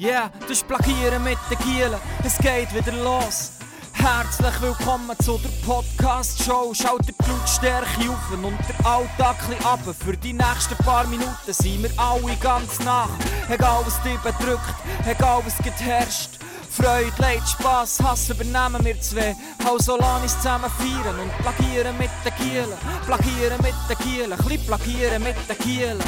Yeah, das ist Plagieren mit den Gielen. Es geht wieder los. Herzlich willkommen zu der Podcast-Show. Schaut die Blutstärke auf und der Alltag ab. Für die nächsten paar Minuten sind wir alle ganz nach. Egal was dich bedrückt, egal was geherrscht. Freude, Leid, Spass, Hass übernehmen wir zwei. Lass uns zusammen feiern und plagieren mit den Gielen. Plagieren mit den Gielen, ein bisschen plagieren mit den Gielen.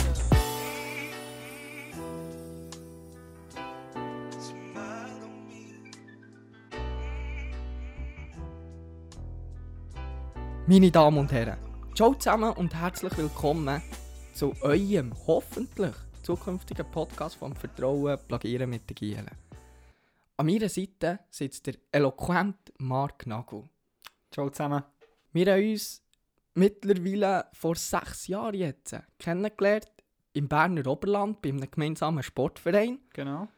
Meine Damen und Herren, ciao zusammen und herzlich willkommen zu eurem hoffentlich zukünftigen Podcast vom Vertrauen Plagieren mit den Gielen. An meiner Seite sitzt der eloquente Mark Nagel. Ciao zusammen. Wir haben uns mittlerweile vor sechs Jahren jetzt kennengelernt im Berner Oberland bei einem gemeinsamen Sportverein. Genau.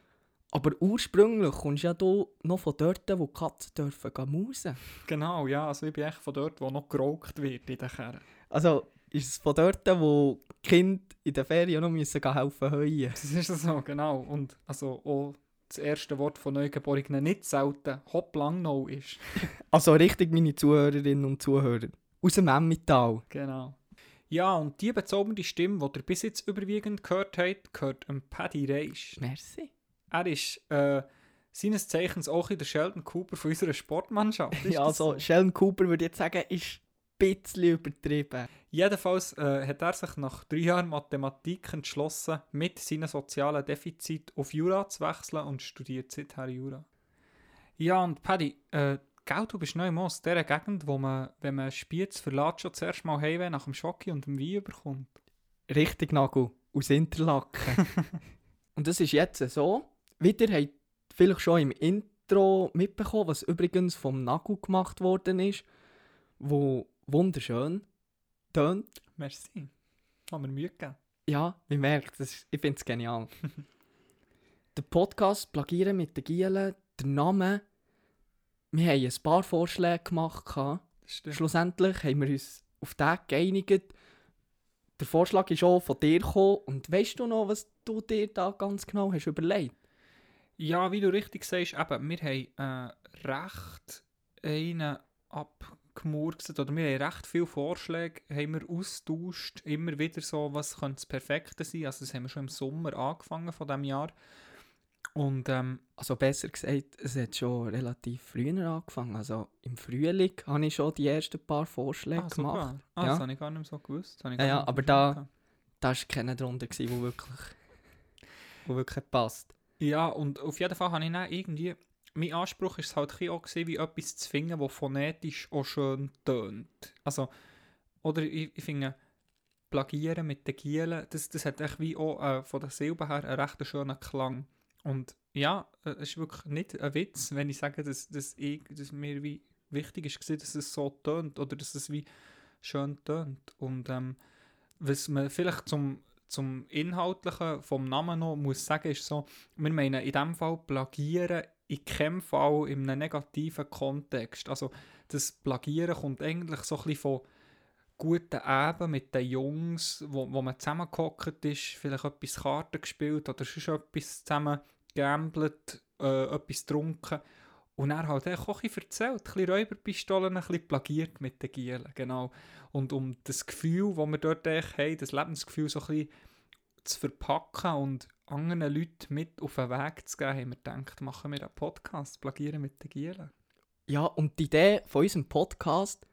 Aber ursprünglich kommst ja du noch von dort, wo die Katzen dürfen gehen mausen. Genau, ja. Also ich bin echt von dort, wo noch geraucht wird in den Kerren. Also ist es von dort, wo die Kinder in den Ferien noch müssen gehen helfen heuen. Das ist so, genau. Und also auch das erste Wort von Neugeborenen nicht selten Hopp Langnau ist. Also richtig meine Zuhörerinnen und Zuhörer. Aus dem Emmental. Genau. Ja, und die bezaubernde Stimme, die ihr bis jetzt überwiegend gehört habt, gehört dem Paddy Reisch. Merci. Er ist äh, seines Zeichens auch in der Sheldon Cooper von unserer Sportmannschaft. Ist Ja, also Sheldon Cooper würde ich jetzt sagen, ist ein bisschen übertrieben. Jedenfalls äh, hat er sich nach drei Jahren Mathematik entschlossen, mit seinen sozialen Defizit auf Jura zu wechseln und studiert seither Jura. Ja, und Paddy, äh, gell, du bist neu im aus dieser Gegend, wo man, wenn man Spiez verlässt, schon zuerst mal Heimweh nach dem Schocki und dem Wein überkommt. Richtig Nagel. Aus Interlaken. und das ist jetzt so. Wieder habt ihr vielleicht schon im Intro mitbekommen, was übrigens vom Nagel gemacht worden ist, wo wunderschön tönt. Merci. Haben wir Mühe gegeben. Ja, man merkt, das ich finde es genial. der Podcast Plagieren mit den Gielen, der Name, wir haben ein paar Vorschläge gemacht. Schlussendlich haben wir uns auf den geeinigt. Der Vorschlag ist auch von dir gekommen. Und weißt du noch, was du dir da ganz genau hast überlegt? Ja, wie du richtig sagst, eben, wir haben äh, recht einen abgemurkst, oder wir haben recht viele Vorschläge haben wir austauscht, immer wieder so, was könnte das Perfekte sein, also das haben wir schon im Sommer angefangen von diesem Jahr und ähm, Also besser gesagt, es hat schon relativ früher angefangen. Also im Frühling habe ich schon die ersten paar Vorschläge ah, gemacht. ah, Ja. das habe ich gar nicht mehr so gewusst. Ja, ja, aber da-. Da war keiner drunter, wo wirklich, wo wirklich passt. Ja, und auf jeden Fall habe ich dann irgendwie, mein Anspruch ist es halt auch gewesen, wie etwas zu finden, das phonetisch auch schön tönt. Also, oder ich, ich finde, Plagieren mit den Gielen, das, das hat echt wie auch äh, von der Silbe her einen recht schönen Klang. Und ja, äh, es ist wirklich nicht ein Witz, wenn ich sage, dass, dass, ich, dass mir wie wichtig ist, gewesen, dass es so tönt oder dass es wie schön tönt. Und ähm, was man vielleicht zum, zum Inhaltlichen vom Namen noch muss sagen, ist so, wir meinen in dem Fall Plagieren in keinem Fall in einem negativen Kontext. Also das Plagieren kommt eigentlich so ein bisschen von guten Abend mit den Jungs, wo, wo man zusammengehockt ist, vielleicht etwas Karten gespielt oder sonst etwas zusammen gambelt, äh, etwas getrunken und er hat auch bisschen erzählt, ein bisschen Räuberpistolen, ein bisschen plagiert mit den Gielen, genau. Und um das Gefühl, das wir dort haben, das Lebensgefühl so ein bisschen zu verpacken und anderen Leuten mit auf den Weg zu geben, haben wir gedacht, machen wir einen Podcast, plagieren mit den Gielen. Ja, und die Idee von unserem Podcast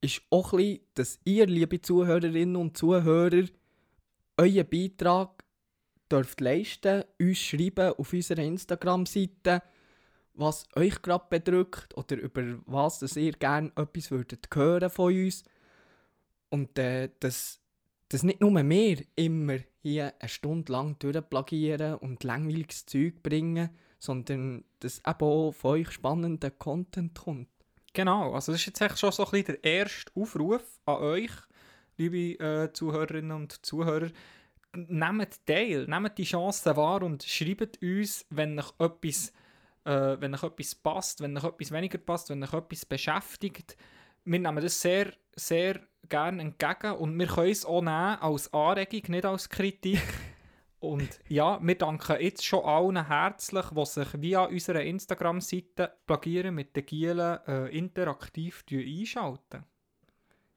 ist auch ein bisschen, dass ihr, liebe Zuhörerinnen und Zuhörer, euren Beitrag dürft leisten, uns schreiben auf unserer Instagram-Seite, was euch gerade bedrückt oder über was dass ihr gerne etwas würdet hören von uns. Und äh, dass, dass nicht nur wir immer hier eine Stunde lang durchplagieren und langweiliges Zeug bringen, sondern dass eben auch von euch spannender Content kommt. Genau, also das ist jetzt eigentlich schon so ein bisschen der erste Aufruf an euch, liebe äh, Zuhörerinnen und Zuhörer. Nehmt teil, nehmt die Chance wahr und schreibt uns, wenn euch etwas, äh, wenn euch etwas passt, wenn euch etwas weniger passt, wenn euch etwas beschäftigt. Wir nehmen das sehr, sehr gerne entgegen und wir können es auch nehmen als Anregung, nicht als Kritik. Und ja, wir danken jetzt schon allen herzlich, die sich via unserer Instagram-Seite Plagieren mit den Gielen äh, interaktiv einschalten.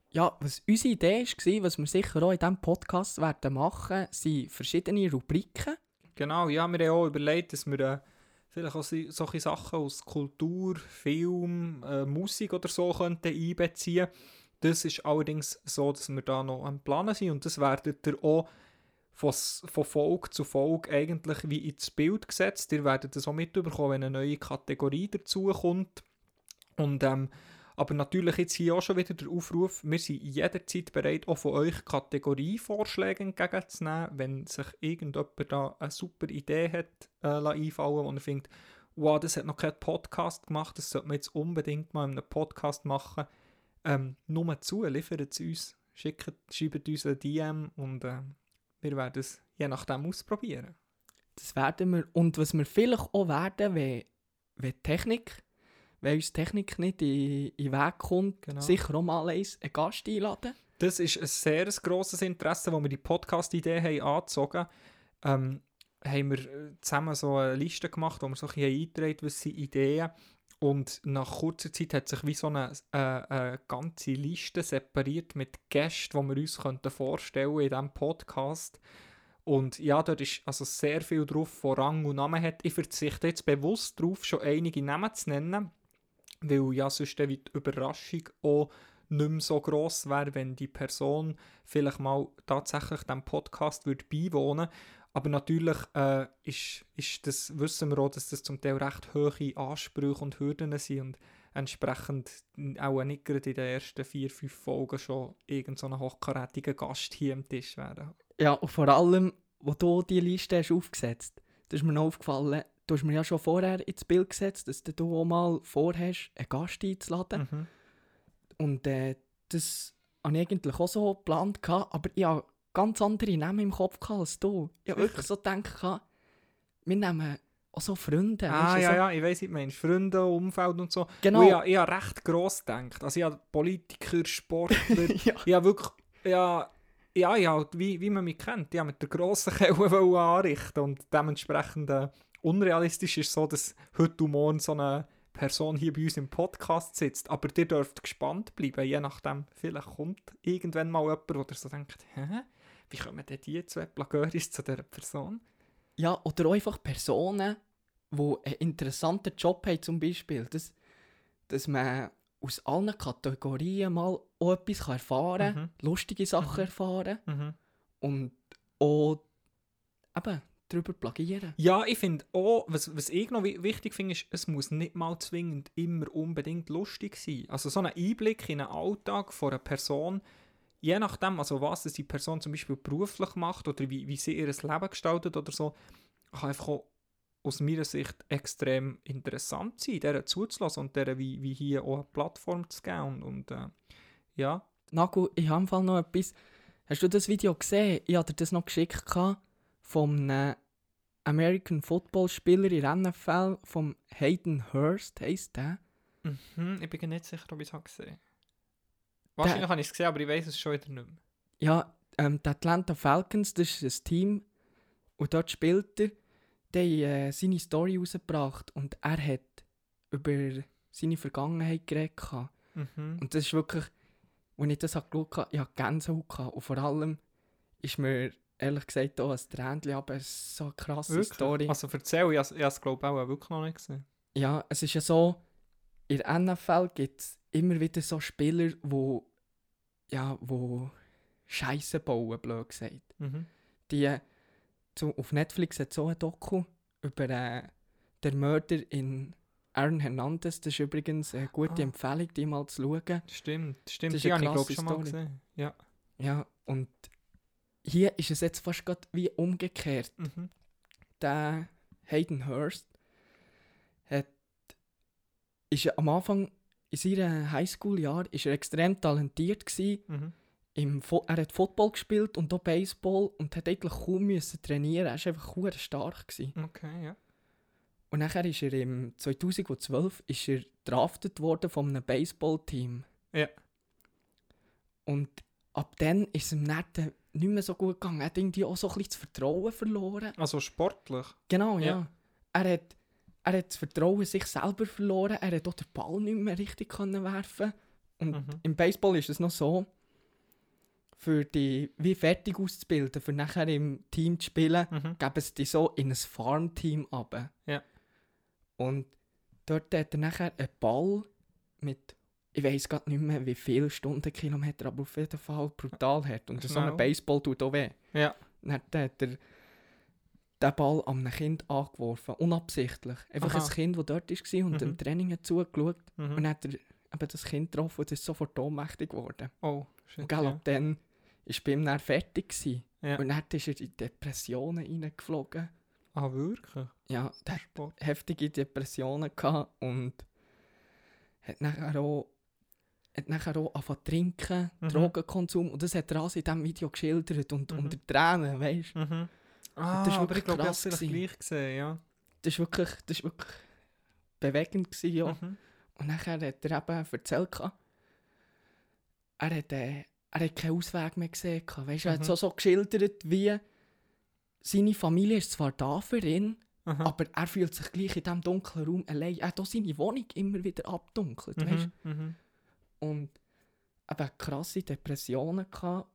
Ja, was unsere Idee war, was wir sicher auch in diesem Podcast werden machen, sind verschiedene Rubriken. Genau, ja, wir haben auch überlegt, dass wir äh, vielleicht auch solche Sachen aus Kultur, Film, äh, Musik oder so könnten einbeziehen. Das ist allerdings so, dass wir da noch am Planen sind und das werdet ihr auch von Folge zu Folge eigentlich wie ins Bild gesetzt. Ihr werdet das auch mitbekommen, wenn eine neue Kategorie dazukommt. Und ähm, aber natürlich jetzt hier auch schon wieder der Aufruf, wir sind jederzeit bereit, auch von euch Kategorievorschläge entgegenzunehmen, wenn sich irgendjemand da eine super Idee hat äh, einfallen wo er findet, wow, das hat noch kein Podcast gemacht, das sollte man jetzt unbedingt mal in einem Podcast machen. Ähm, nur zu, liefert es uns, schickt, schreibt uns ein DM und äh, wir werden es je nachdem ausprobieren. Das werden wir. Und was wir vielleicht auch werden, wenn, wenn Technik, wenn uns die Technik nicht in, den Weg kommt, Genau. sicher auch mal eins, einen Gast einladen. Das ist ein sehr grosses Interesse, wo wir die Podcast-Idee haben angezogen ähm, haben wir äh, zusammen so eine Liste gemacht, wo wir so ein bisschen eingetragen was sind Ideen und nach kurzer Zeit hat sich wie so eine, äh, eine ganze Liste separiert mit Gästen, die wir uns könnten vorstellen in diesem Podcast. Und ja, dort ist also sehr viel drauf, von Rang und Namen hat. Ich verzichte jetzt bewusst darauf, schon einige Namen zu nennen, weil ja sonst die Überraschung auch nicht mehr so gross wäre, wenn die Person vielleicht mal tatsächlich dem Podcast würde beiwohnen aber natürlich äh, ist, ist das, wissen wir auch, dass das zum Teil recht hohe Ansprüche und Hürden sind und entsprechend auch nicht gerade in den ersten vier, fünf Folgen schon irgendein so hochkarätiger Gast hier am Tisch werden. Ja, und vor allem, wo du die Liste hast aufgesetzt da ist mir noch aufgefallen, du hast mir ja schon vorher ins Bild gesetzt, dass du auch mal vorhast, einen Gast einzuladen. Mhm. Und äh, das habe ich eigentlich auch so geplant, aber ich habe ganz andere Namen im Kopf gehabt als du. Ich habe wirklich so gedacht, wir nehmen auch so Freunde. Ah, du, ja, so, ja, ich was du meinst. Freunde, Umfeld und so. Genau. Und ich, ich habe recht gross gedacht. Also ich habe Politiker, Sportler, ja. ich habe wirklich, ja, ja, ja wie, wie man mich kennt, ich habe mit der grossen Kelle anrichten und dementsprechend äh, unrealistisch ist so, dass heute und morgen so eine Person hier bei uns im Podcast sitzt. Aber ihr dürft gespannt bleiben, je nachdem, vielleicht kommt irgendwann mal jemand, der so denkt, hä, wie kommen denn die zwei Plagöris zu dieser Person? ja, oder auch einfach Personen, die einen interessanten Job haben, zum Beispiel. Das, dass man aus allen Kategorien mal auch etwas erfahren kann, Mhm. lustige Sachen Mhm. erfahren Mhm. und auch eben darüber plagieren. Ja, ich finde auch, was, was ich noch wi- wichtig finde, ist, es muss nicht mal zwingend immer unbedingt lustig sein. Also so ein Einblick in den Alltag von einer Person, je nachdem, also was die Person zum Beispiel beruflich macht oder wie, wie sie ihr Leben gestaltet oder so, kann einfach auch aus meiner Sicht extrem interessant sein, der zuzulassen und der wie, wie hier auch eine Plattform zu geben. Und, und äh, ja, Nago, ich habe im Fall noch etwas. Hast du das Video gesehen? Ich hatte dir das noch geschickt gehabt vom einem American Football Spieler in der NFL, vom Hayden Hurst, heisst der. mhm, ich bin nicht sicher, ob ich es gesehen habe. Wahrscheinlich habe ich es gesehen, aber ich weiß es schon wieder nicht mehr. Ja, ähm, die Atlanta Falcons, das ist ein Team und dort spielt er. Die haben äh, seine Story rausgebracht und er hat über seine Vergangenheit geredet. Mhm. Und das ist wirklich, als ich das geschaut habe, ich hatte Gänsehaut. Und vor allem ist mir ehrlich gesagt auch ein Tränchen, aber es ist so eine krasse Wirklich? Story. Also erzähl, ich habe es glaube ich auch wirklich noch nicht gesehen. Ja, es ist ja so, in der NFL gibt es immer wieder so Spieler, wo ja, wo Scheiße bauen, blöd gesagt. Mhm. Die, zu, auf Netflix hat so ein Doku über äh, den Mörder in Aaron Hernandez. Das ist übrigens eine gute Ah. Empfehlung, die mal zu schauen. Stimmt, stimmt. Das ist Die habe ich glaube schon mal gesehen. Ja. Ja, und hier ist es jetzt fast grad wie umgekehrt. Mhm. Der Hayden Hurst hat, ist am Anfang in seinem Highschool-Jahr ist er extrem talentiert gewesen. Mhm. Im Fo er hat Football gespielt und auch Baseball und hat eigentlich kaum müssen trainieren. Er war einfach stark gewesen. Okay, ja. Und nachher ist er im 2012 ist er draftet worden von einem Baseball-Team. Ja. Und ab dann ist es ihm nicht, nicht mehr so gut gegangen. Er hat irgendwie auch so ein bisschen das Vertrauen verloren. Also sportlich. Genau, ja. Ja. Er, hat, er hat das Vertrauen sich selber verloren. Er hat auch den Ball nicht mehr richtig können werfen Und Mhm. im Baseball ist es noch so, für die wie fertig auszubilden, für nachher im Team zu spielen, Mhm. geben sie die so in ein Farmteam ab. Ja. Und dort hat er nachher einen Ball mit, ich weiß gerade nicht mehr wie viele Stundenkilometer, aber auf jeden Fall brutal hart. Und so ein. Baseball tut auch weh. Ja. Dann hat er den Ball an einem Kind angeworfen, unabsichtlich. Einfach Aha. ein Kind, das dort war und Mhm. dem Training hat zugeschaut. Und Mhm. dann hat er eben das Kind getroffen und ist sofort ohnmächtig geworden. Oh, shit. Und gell, ja. ab dann war bei ihm dann fertig. Gewesen. Ja. Und dann ist er in Depressionen reingeflogen. Ah, wirklich? Ja, der hat heftige Depressionen gehabt und hat nachher auch, hat nachher auch angefangen zu trinken, Mhm. Drogenkonsum. Und das hat er alles in diesem Video geschildert und Mhm. unter Tränen, weißt du. Mhm. Ah, das ist wirklich ich glaube, ich krass vielleicht gewesen. gleich gesehen, ja. Das war wirklich, das ist wirklich bewegend. Gewesen, ja. Mhm. Und nachher hat er eben erzählt, er hat, äh, er hat keinen Ausweg mehr gesehen. Weißt er hat Mhm. so, so geschildert, wie seine Familie ist zwar da für ihn, Aha. aber er fühlt sich gleich in diesem dunklen Raum allein. Er hat auch seine Wohnung immer wieder abdunkelt. Weißt? Mhm. Mhm. Und eben krasse Depressionen gehabt.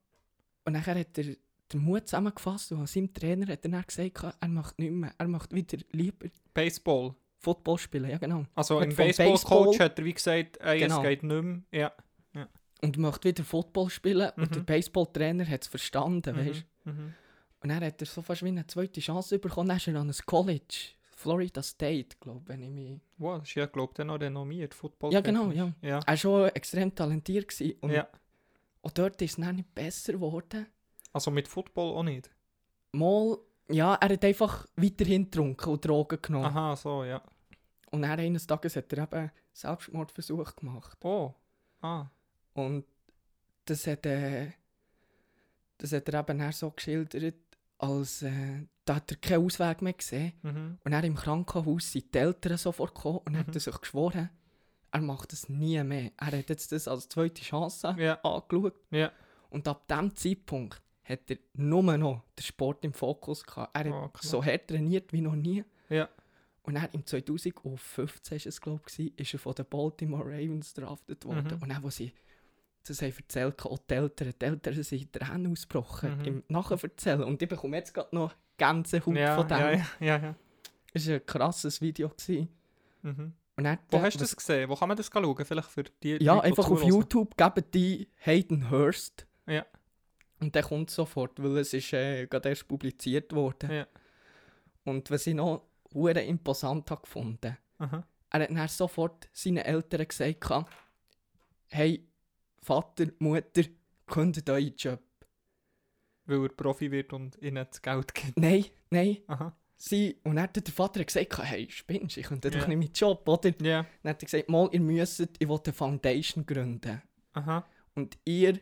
Und nachher hat er den Mut zusammengefasst und seinem Trainer hat er dann gesagt, er macht nicht mehr, er macht wieder lieber Baseball. Football spielen. Ja, genau. Also im Baseball-Coach Baseball- hat er wie gesagt, ey, Genau. es geht nicht mehr. Ja. Und möchte wieder Football spielen. Und Mhm. der Baseballtrainer hat es verstanden, Mhm. weißt Mhm. Und dann hat er so fast wie eine zweite Chance bekommen. Dann ist er an ein College, Florida State, glaube ich, wenn ich mich... Wow, das ist ja, glaube ich, noch renommiert, Football. Ja, genau, ja. Ja. Er war schon extrem talentiert. Gewesen. Und ja. auch dort ist es dann nicht besser geworden. Also mit Football auch nicht. Mal, ja, er hat einfach weiterhin getrunken und Drogen genommen. Aha, so, ja. Und dann eines Tages hat er eben Selbstmordversuch gemacht. Oh. Ah. Und das hat, äh, das hat er eben so geschildert, als äh, da hat er keinen Ausweg mehr gesehen. Mhm. Und dann im Krankenhaus sind die Eltern sofort gekommen und Mhm. hat er sich geschworen, er macht das nie mehr. Er hat jetzt das als zweite Chance Ja. angeschaut. Ja. Und ab diesem Zeitpunkt hat er nur noch den Sport im Fokus gehabt. Er hat Oh, klar. so hart trainiert wie noch nie. Ja. Und dann im 2015 ist es, glaube ich, ist er von den Baltimore Ravens draftet worden. Mhm. Und dann, wo sie das haben erzählt, auch die Eltern, die Eltern sind Tränen ausgebrochen Mhm. im Nacherzählen. Und ich bekomme jetzt gerade noch Gänsehaut Ja, von dem. ja, ja, ja, ja. Es war ein krasses Video. Gewesen. Mhm. Und dann, Wo hast du das gesehen? Wo kann man das schauen? Vielleicht für die Ja, Leute, einfach auf. YouTube geben die Hayden Hurst. Ja. Und der kommt sofort, weil es ist äh, gerade erst publiziert worden. Ja. Und was ich noch hure imposant habe gefunden, Aha. er hat dann sofort seinen Eltern gesagt, hey, Vater, Mutter, kündigt euren Job. Weil er Profi wird und ihnen das Geld gibt. Nein, nein, Aha. sie. Und dann hat der Vater gesagt, hey, spinnst ich könnte Ja. doch nicht meinen Job, oder? Ja. Dann hat er gesagt, mal, ihr müsst, ich will eine Foundation gründen. Aha. Und ihr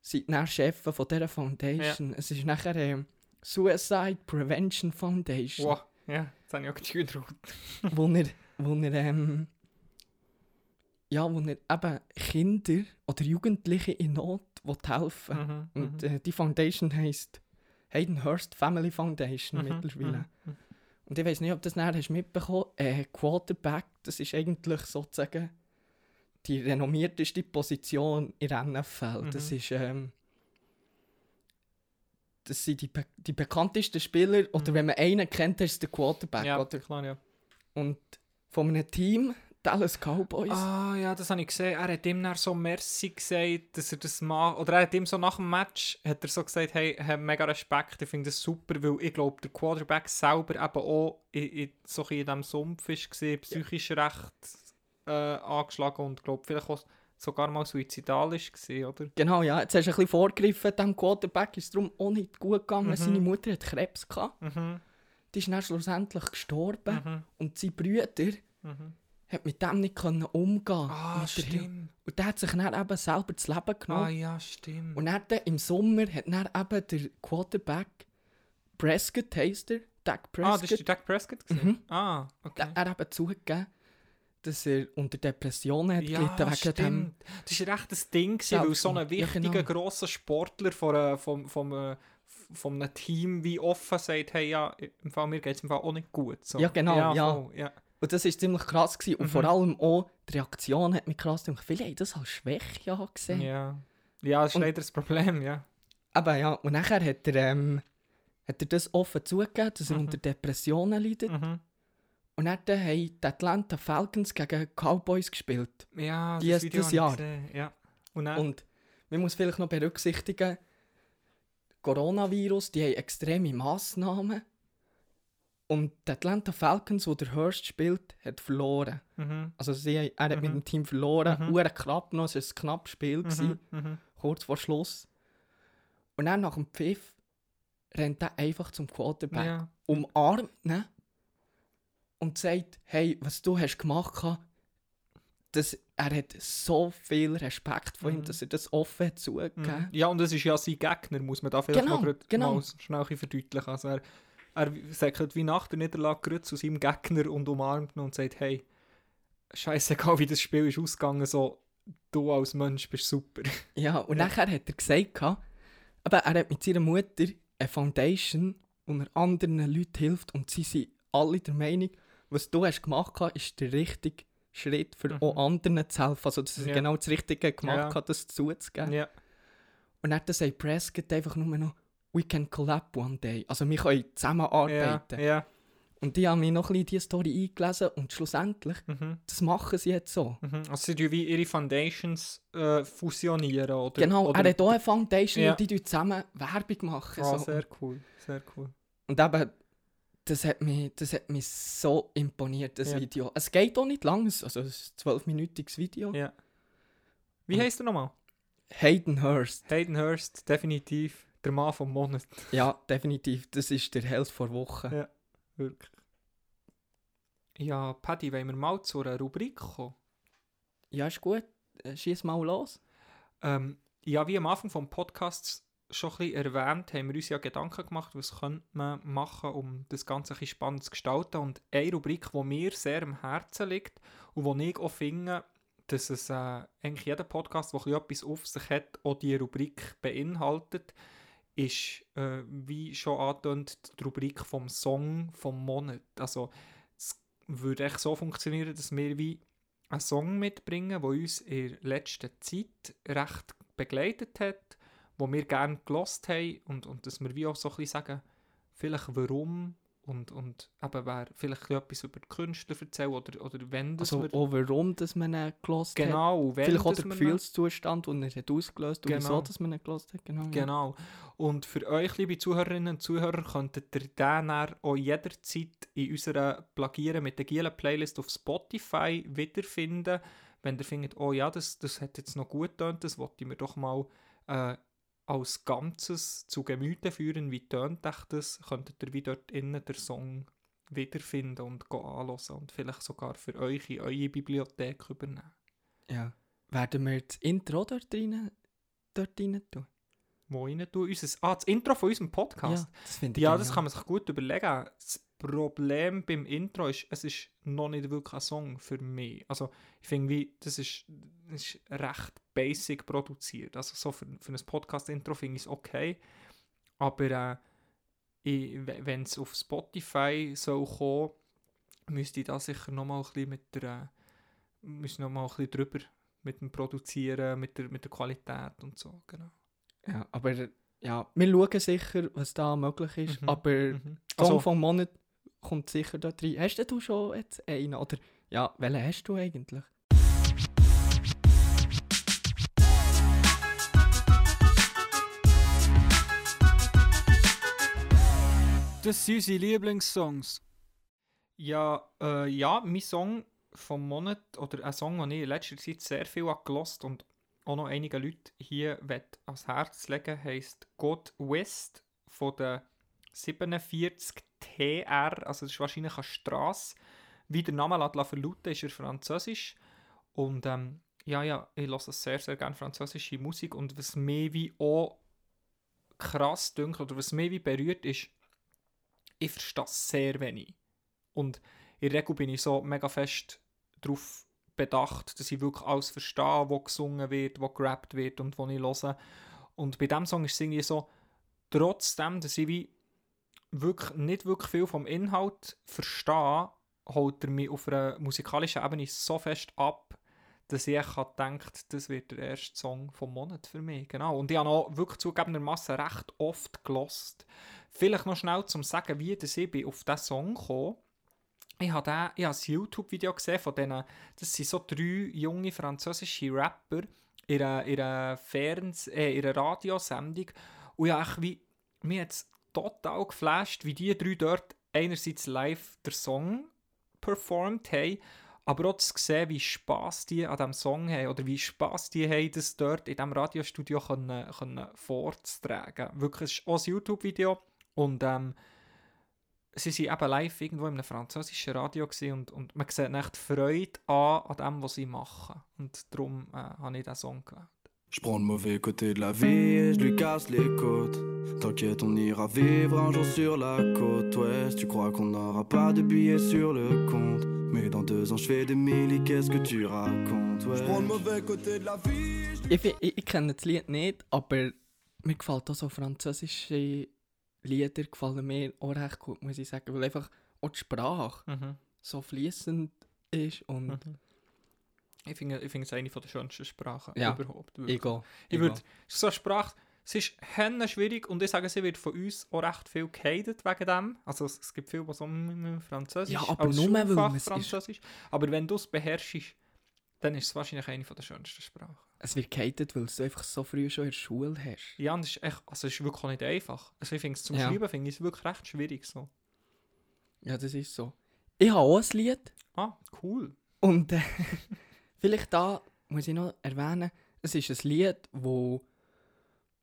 seid dann Chef von dieser Foundation. Es ist nachher ähm, Suicide Prevention Foundation, Wow. Ja, jetzt habe ich auch geschüttelt. wo er, wo er, ähm, ja, wo er eben Kinder oder Jugendliche in Not will helfen Mhm. Und mhm. äh, die Foundation heisst Hayden Hurst Family Foundation Mhm, mittlerweile. mhm, Und ich weiß nicht, ob du das nachher hast mitbekommen äh, Quarterback, das ist eigentlich sozusagen die renommierteste Position in der NFL. Das Mhm. ist, ähm, das sind die, be die bekanntesten Spieler, oder Mhm. wenn man einen kennt, ist es der Quarterback. Ja, Oder? klar, ja. Und von einem Team, Dallas Cowboys, Ah, ja, das habe ich gesehen. Er hat ihm dann so Merci gesagt, dass er das macht. Oder er hat ihm so nach dem Match hat er so gesagt, hey, habe mega Respekt, ich finde das super, weil ich glaube, der Quarterback selber eben auch in, in, so in diesem Sumpf war, psychisch recht äh, angeschlagen und glaube vielleicht auch sogar mal suizidal war, oder? genau, ja, jetzt hast du ein bisschen vorgegriffen, dem Quarterback ist es darum auch nicht gut gegangen. Mhm. Seine Mutter hat Krebs gehabt, Mhm, die ist dann schlussendlich gestorben. mhm, Und sein Brüder mhm. Hat mit dem nicht können umgehen Ah, mit der stimmt. Und der hat sich dann eben selber das Leben Ah, genommen. ja, stimmt. Und dann im Sommer hat dann eben der Quarterback Prescott heisst er, Dak ah, das Prescott, war Dak Prescott? gewesen? Mhm. Ah, okay. der, er eben zugegeben, dass er unter Depressionen hat gelitten wegen dem. Das war recht ein Ding, gewesen, weil so ein ja, wichtiger, genau. grosser Sportler von, äh, vom, vom, äh, einem Team wie offen sagt, hey, ja, im Fall, mir geht es auch nicht gut. So. Ja, genau, ja. voll, ja. Und das war ziemlich krass. Gewesen. Und Mhm. vor allem auch die Reaktion hat mich krass gemacht. Viele haben das als Schwäche ja gesehen. Ja. ja, das ist Und- leider das Problem, ja. Aber ja, und nachher hat er, ähm, hat er das offen zugegeben, dass er Mhm. unter Depressionen leidet. Mhm. Und dann haben die Atlanta Falcons gegen Cowboys gespielt. Ja, das Video das Jahr. Ja. Und dann, Und man muss vielleicht noch berücksichtigen, Coronavirus, die haben extreme Massnahmen. Und die Atlanta Falcons, wo der Hurst spielt, hat verloren. mhm. Also sie, er hat mit Mhm. dem Team verloren. Mhm. Mhm. knapp noch, es war ein knappes Spiel, gewesen, Mhm. Mhm. kurz vor Schluss. Und dann nach dem Pfiff rennt er einfach zum Quarterback, Ja. umarmt ihn und sagt, hey, was du hast gemacht hast, das, er hat so viel Respekt vor ihm, Mhm. dass er das offen hat zugegeben. Mhm. Ja, und es ist ja sein Gegner, muss man da vielleicht Genau, noch genau. mal schnell ein bisschen verdeutlichen. Also er, er sagt wie nach der Niederlage zu seinem Gegner und umarmt ihn und sagt, hey, scheißegal wie das Spiel ist ausgegangen, so, du als Mensch bist super. Ja, und Ja. nachher hat er gesagt, aber er hat mit seiner Mutter eine Foundation, wo er anderen Leuten hilft und sie sind alle der Meinung, was du hast gemacht hast, ist der richtige Schritt für Mhm. auch anderen zu helfen. Also, dass er Ja. genau das Richtige gemacht Ja. hat, das zuzugeben. ja. Und dann sagt Prescott einfach nur noch, we can collab one day. Also, wir können zusammenarbeiten. ja. Und die haben mir noch ein bisschen diese Story eingelesen und schlussendlich, Mhm. das machen sie jetzt so. Mhm. Also sie tun wie ihre Foundations äh, fusionieren, oder? Genau, oder, er hat auch eine Foundation Ja. und die tun zusammen Werbung machen. Ah, so. sehr cool, sehr cool. Und eben, das hat mich, das hat mich so imponiert, das Ja. Video. Es geht auch nicht lang, also es ist ein 12-minütiges Video. Ja. Wie Und- heißt er nochmal? Hayden Hurst. Hayden Hurst, definitiv der Mann vom Monat. Ja, definitiv. Das ist der Held vor Woche. Ja. Wirklich. Ja, Paddy, wollen wir mal zu einer Rubrik kommen? Ja, ist gut. Äh, Schieß mal los. Ähm, ja, wie am Anfang des Podcasts schon ein bisschen erwähnt, haben wir uns ja Gedanken gemacht, was könnte man machen, um das Ganze ein bisschen spannend zu gestalten. Und eine Rubrik, die mir sehr am Herzen liegt und wo ich auch finde, dass es äh, eigentlich jeder Podcast, der ein bisschen etwas auf sich hat, auch diese Rubrik beinhaltet, ist, äh, wie schon angetönt, die Rubrik vom Song vom Monat. Also es würde echt so funktionieren, dass wir wie einen Song mitbringen, der uns in der letzten Zeit recht begleitet hat, wo wir gerne gelost haben und, und dass wir wie auch so ein bisschen sagen, vielleicht warum und, und eben wer vielleicht etwas über die Künstler erzählen oder, oder wenn das Also auch warum, dass man ihn hat. Genau, wenn Vielleicht auch der Gefühlszustand, den er hat ausgelöst und Genau. wieso, dass man ihn gelost hat. Genau. ja. Genau. Und für euch, liebe Zuhörerinnen und Zuhörer, könntet ihr den auch jederzeit in unserer Plagieren mit der Gielen Playlist auf Spotify wiederfinden. Wenn ihr findet, oh ja, das, das hat jetzt noch gut getönt, das wollte ich mir doch mal äh, als Ganzes zu Gemüte führen. Wie tönt euch das? Könntet ihr wie dort innen den Song wiederfinden und anhören und vielleicht sogar für euch in eure Bibliothek übernehmen. ja. Werden wir das Intro dort rein, dort rein tun? Wo rein tun? Unser, ah, das Intro von unserem Podcast. Ja, das finde ich Ja, das kann man sich gut überlegen. Das Problem beim Intro ist, es ist noch nicht wirklich ein Song für mich. Also ich finde, wie, das ist, das ist recht basic produziert. Also so für, für ein Podcast-Intro finde ich es okay. Aber äh, wenn es auf Spotify soll kommen, müsste ich da sicher noch mal ein bisschen mit der, äh, müsste noch mal ein bisschen drüber mit dem Produzieren, mit der, mit der Qualität und so, genau. Ja, aber ja, wir schauen sicher, was da möglich ist. Mhm, Aber Mhm. Song Also, vom Monat kommt sicher da rein. Hast du schon jetzt einen? Oder ja, welchen hast du eigentlich? Das sind unsere Lieblingssongs. Ja, äh, ja, mein Song vom Monat oder ein Song, den ich in letzter Zeit sehr viel gelost und auch noch einige Leute hier ans Herz legen, heisst God West von der 47 TR, also das ist wahrscheinlich eine Straße. Wie der Name lässt verlauten, ist er französisch und ähm, ja, ja, ich höre sehr, sehr gerne französische Musik und was mir wie auch krass dünkt oder was mich wie berührt ist, ich verstehe sehr wenig. Und in der Regel bin ich so mega fest darauf bedacht, dass ich wirklich alles verstehe, was gesungen wird, was gerappt wird und was ich höre. Und bei diesem Song ist es irgendwie so, trotzdem, dass ich wie wirklich nicht wirklich viel vom Inhalt verstehe, holt er mich auf einer musikalischen Ebene so fest ab, dass ich denkt, das wird der erste Song vom Monat für mich. Genau. Und ich habe auch wirklich zugegebenermaßen recht oft gelost. Vielleicht noch schnell zum sagen, wie das ich auf diesen Song kam. Ich habe, den, ich ein YouTube-Video gesehen von denen, das sind so drei junge französische Rapper in einer, in einer, Fernseh-, äh, in einer Radiosendung. Und ich habe wie, mir jetzt total geflasht, wie die drei dort einerseits live den Song performt haben, aber auch zu sehen, wie Spass die an diesem Song haben oder wie Spass die haben, das dort in diesem Radiostudio können, können vorzutragen. Wirklich, es ist auch ein YouTube-Video und ähm, sie waren eben live irgendwo in einem französischen Radio und, und man sieht echt Freude an, an dem, was sie machen. Und darum äh, habe ich diesen Song gewählt. Je prends le mauvais côté de la vie et je lui casse les côtes. T'inquiète, on ira vivre un jour sur la côte ouest. Tu crois qu'on n'aura pas de billets sur le compte. Mais dans deux ans, je fais des milli, qu'est-ce que tu racontes? Ouais. Je prends le mauvais côté de la vie. et je lui Ich, ich, ich kenne das Lied nicht, aber mir gefällt auch so französische Lieder gefallen mir auch recht gut, muss ich sagen, weil einfach auch die Sprache Mhm. so fließend ist und Mhm. Ich finde ich finde es eine von der schönsten Sprachen Ja. überhaupt. wirklich. ich. Ich würde, es ist so eine Sprache, es ist henne schwierig und ich sage, sie wird von uns auch recht viel gehatet wegen dem. Also es, es gibt viel, was mm, Französisch Ja, aber als nur, weil Schulfach man es ist- Französisch. Aber wenn du es beherrschst, dann ist es wahrscheinlich eine von der schönsten Sprachen. Es wird gehatet, weil du einfach so früh schon in der Schule hast. Ja, und es ist, echt, also es ist wirklich nicht einfach. Also ich finde es zum Ja. Schreiben finde ich es wirklich recht schwierig so. Ja, das ist so. Ich habe auch ein Lied Ah, cool. und äh, vielleicht da muss ich noch erwähnen, es ist ein Lied, wo,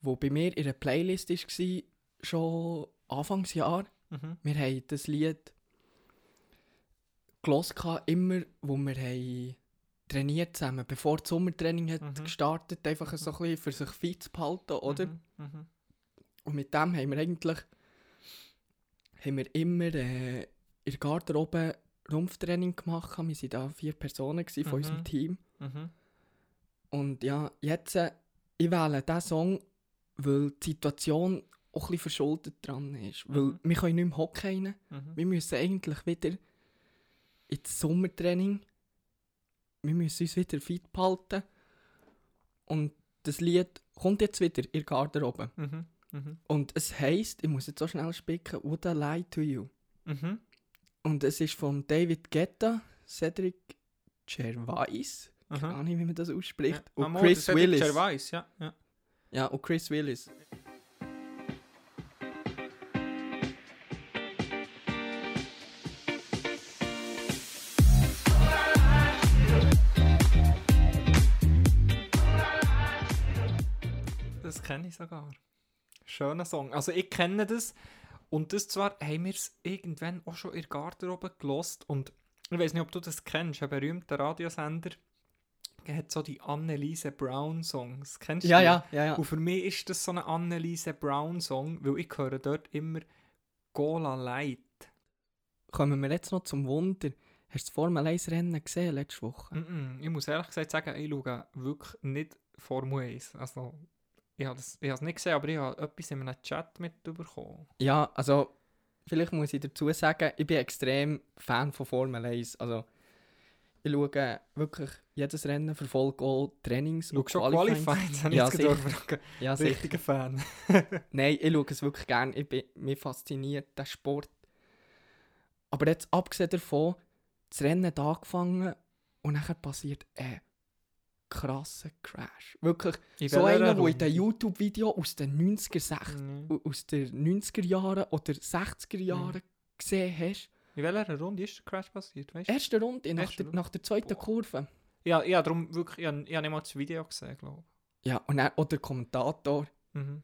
wo bei mir in der Playlist war, schon Anfangsjahr. Mhm. Wir haben das Lied gehört, immer, wo wir haben trainiert zusammen, bevor das Sommertraining hat Mhm. gestartet, einfach so ein bisschen für sich fit zu behalten, oder? Mhm. Mhm. Und mit dem haben wir eigentlich haben wir immer äh, in der Garderobe Rumpftraining gemacht. Wir waren da vier Personen von Mhm. unserem Team. Mhm. Und ja, jetzt, äh, ich wähle diesen Song, weil die Situation auch ein bisschen verschuldet dran ist. Weil Mhm. wir können nicht mehr Hockey rein. Mhm. Wir müssen eigentlich wieder ins Sommertraining. Wir müssen uns wieder fit behalten. Und das Lied kommt jetzt wieder in der Garderobe. Mhm. Mhm. Und es heisst, ich muss jetzt so schnell spicken, Would I Lie to You? Mhm. Und es ist von David Guetta, Cedric Gervais, keine Ahnung, wie man das ausspricht, Ja. Und Chris der Willis. Gervais, ja. ja. Ja, und Chris Willis. Das kenne ich sogar. Schöner Song. Also ich kenne das. Und das zwar haben wir es irgendwann auch schon in der Garderobe gelost und ich weiß nicht, ob du das kennst, ein berühmter Radiosender der hat so die Anneliese Brown Songs. Kennst Ja, du? ja, ja, ja. Und für mich ist das so ein Anneliese Brown Song, weil ich höre dort immer Gola Light. Kommen wir jetzt noch zum Wunder. Hast du das Formel 1 Rennen gesehen letzte Woche? Mm -mm. Ich muss ehrlich gesagt sagen, ich schaue wirklich nicht Formel 1. Also, ich habe es nicht gesehen, aber ich habe etwas in einem Chat mitbekommen. Ja, also vielleicht muss ich dazu sagen, ich bin extrem Fan von Formel 1. Also ich schaue wirklich jedes Rennen, verfolge auch Trainings Schau schon. Qualified, habe Ja, ich gerade fragen. Ja, sicher. Richtiger Fan. Nein, ich schaue es wirklich gerne. Ich bin, mich fasziniert der Sport. Aber jetzt abgesehen davon, das Rennen hat angefangen und dann passiert ein krasser Crash. Wirklich, In so einer, der in den YouTube-Video aus den 90er, 60, Mhm. aus den 90er Jahren oder 60er Jahren gesehen hast. In welcher Runde ist der Crash passiert? Weißt du? Erste Runde, nach, Erste der, Runde. nach der zweiten Boah. Kurve. Ja, ja, darum wirklich, ich habe, ich habe nicht mal das Video gesehen, glaube Ja, und dann auch der Kommentator, ich. Mhm.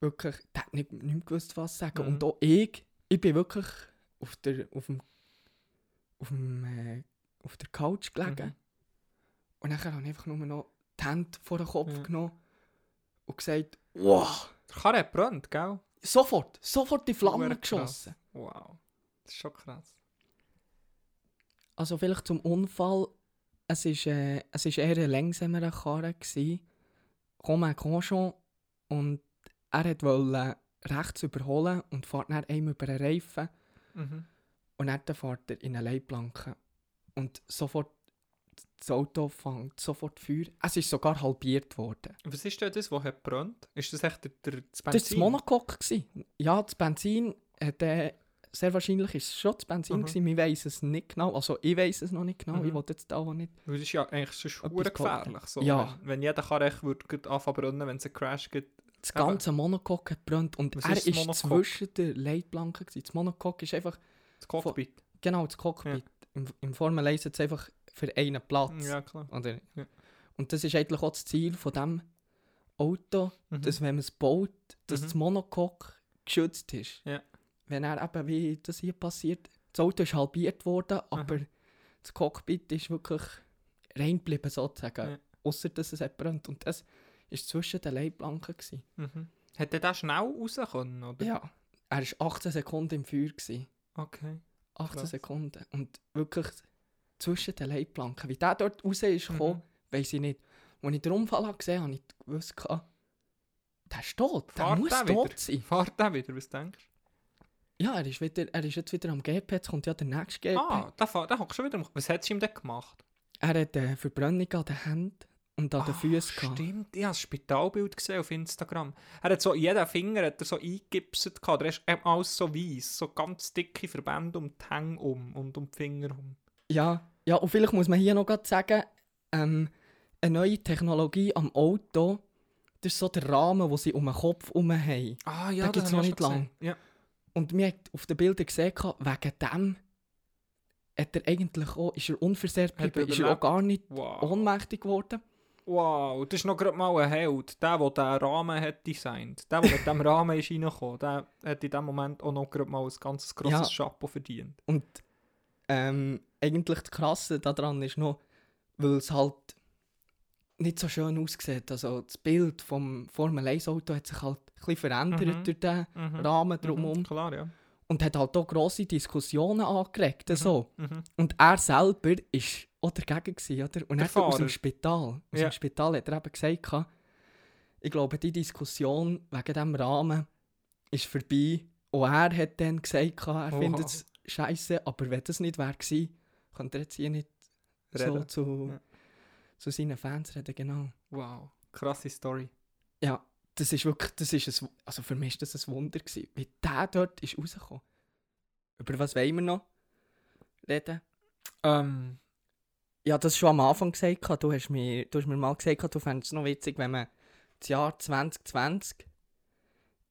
wirklich, der hat nicht, nicht mehr gewusst, was sagen. Mhm. Und auch ich, ich bin wirklich auf der, auf dem, auf dem, äh, auf der Couch gelegen. Und dann habe ich einfach nur noch die Hände vor den Kopf Ja. genommen und gesagt, wow, Der Karre hat brennt, gell? sofort, sofort die Flamme Hure krass. geschossen. Wow. Das ist schon krass. Also vielleicht zum Unfall. Es ist, äh, es ist eher ein langsamerer Karre gsi. Comme un Conchon. Und er wollte rechts überholen und fährt dann einem über den Reifen. Mhm. Und dann fährt er in eine Leitplanke. Und sofort, das Auto fängt sofort Feuer. Es ist sogar halbiert worden. Was ist denn das, was hat brennt? Ist das echt der, der, das Das war das Benzin? Monocoque. Ja, das Benzin hat äh, sehr wahrscheinlich ist es schon das Benzin Mhm. gewesen. Wir weiss es nicht genau. Also ich weiss es noch nicht genau. Mhm. Ich will jetzt da auch nicht. Weil Das ist ja eigentlich schon gefährlich. So. Ja. Wenn, wenn jeder kann echt würde anfangen brennen, wenn es einen Crash gibt. Das Eben. ganze Monocoque hat brennt und Was er ist das ist Monocoque? zwischen der Leitplanke. Gewesen. Das Monocoque ist einfach Das Cockpit. genau das Cockpit. Im, Im Formel 1 hat es einfach für einen Platz. Ja, klar. Oder? Ja. Und das ist eigentlich auch das Ziel von dem Auto, Mhm. dass wenn man es baut, dass Mhm. das Monocoque geschützt ist. Ja. Wenn er eben, wie das hier passiert, das Auto ist halbiert worden, aber das Cockpit ist wirklich rein geblieben sozusagen. Ja. Außer dass es hat brennt. Und das war zwischen den Leitplanken. Gewesen. Mhm. Hätte der schnell raus können, oder? Ja. Er war 18 Sekunden im Feuer. Gewesen. Okay. 18 Krass. Sekunden. Und wirklich zwischen den Leitplanken. Wie der dort raus ist gekommen, Mhm. weiss ich nicht. Als ich den Unfall gesehen habe, habe ich gewusst, gehabt, der ist tot. Der Fahrt muss der tot wieder? sein. Fahrt der wieder, was denkst du? Ja, er ist, wieder, er ist jetzt wieder am GP. Jetzt kommt ja der nächste GP. Ah, der, der hat schon wieder. Was hat ihm denn gemacht? Er hat eine Verbrennung an den Händen und an den Ah, Füßen gehabt. Stimmt, ich habe das Spitalbild gesehen auf Instagram. Er hat so, jeden Finger hat er so eingegipset gehabt. Der ist eben alles so weiß, so ganz dicke Verbände um die Hänge um und um die Finger um. Ja, ja, und vielleicht muss man hier noch sagen, ähm, eine neue Technologie am Auto, das ist so der Rahmen, den sie um den Kopf herum haben. Ah ja, das ich ich noch nicht gesehen. Ja. Und man hat auf den Bildern gesehen, wegen dem hat er eigentlich auch, ist er unversehrt er geblieben, ist er auch gar nicht Wow. ohnmächtig geworden. wow, das ist noch gerade mal ein Held. Der, der den Rahmen hat designt. Der, der mit diesem Rahmen ist reingekommen, der hat in dem Moment auch noch gerade mal ein ganz grosses Ja. Chapeau verdient. Und ähm, eigentlich das Krasse daran ist noch, weil es halt nicht so schön aussieht. Also das Bild vom Formel 1 Auto hat sich halt ein bisschen verändert Mhm. durch den Mhm. Rahmen drumherum. Mhm, klar, ja. Und hat halt auch grosse Diskussionen angeregt. So. Mhm. Und er selber war auch dagegen, gewesen, oder? Und er aus dem Spital, aus Ja. dem Spital hat er eben gesagt, ich glaube, die Diskussion wegen diesem Rahmen ist vorbei. Und er hat dann gesagt, er Oha. findet es scheiße, aber wenn das nicht wäre gewesen, könnte er jetzt hier nicht so Reden. zu, Ja. zu seinen Fans reden, genau. Wow, krasse Story. Ja, das ist wirklich, das ist ein, also für mich war das ein Wunder, gewesen, wie der dort ist rausgekommen. Über was wollen wir noch reden? Ähm, Ja, das schon am Anfang gesagt. Du hast mir, du hast mir mal gesagt, du fändest es noch witzig, wenn man das Jahr 2020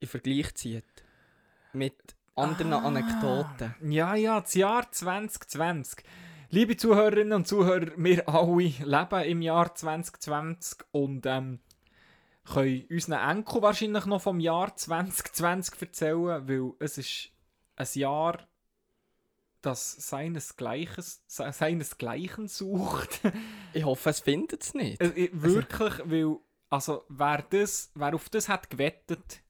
in Vergleich zieht. Mit anderen Ah. Anekdoten. Ja, ja, das Jahr 2020. Liebe Zuhörerinnen und Zuhörer, wir alle leben im Jahr 2020 und ähm, können unseren Enkel wahrscheinlich noch vom Jahr 2020 erzählen, weil es ist ein Jahr, das seinesgleichen, se- seinesgleichen sucht. Ich hoffe, es findet es nicht. Äh, äh, Wirklich, weil, also, wer, das, wer auf das hat gewettet,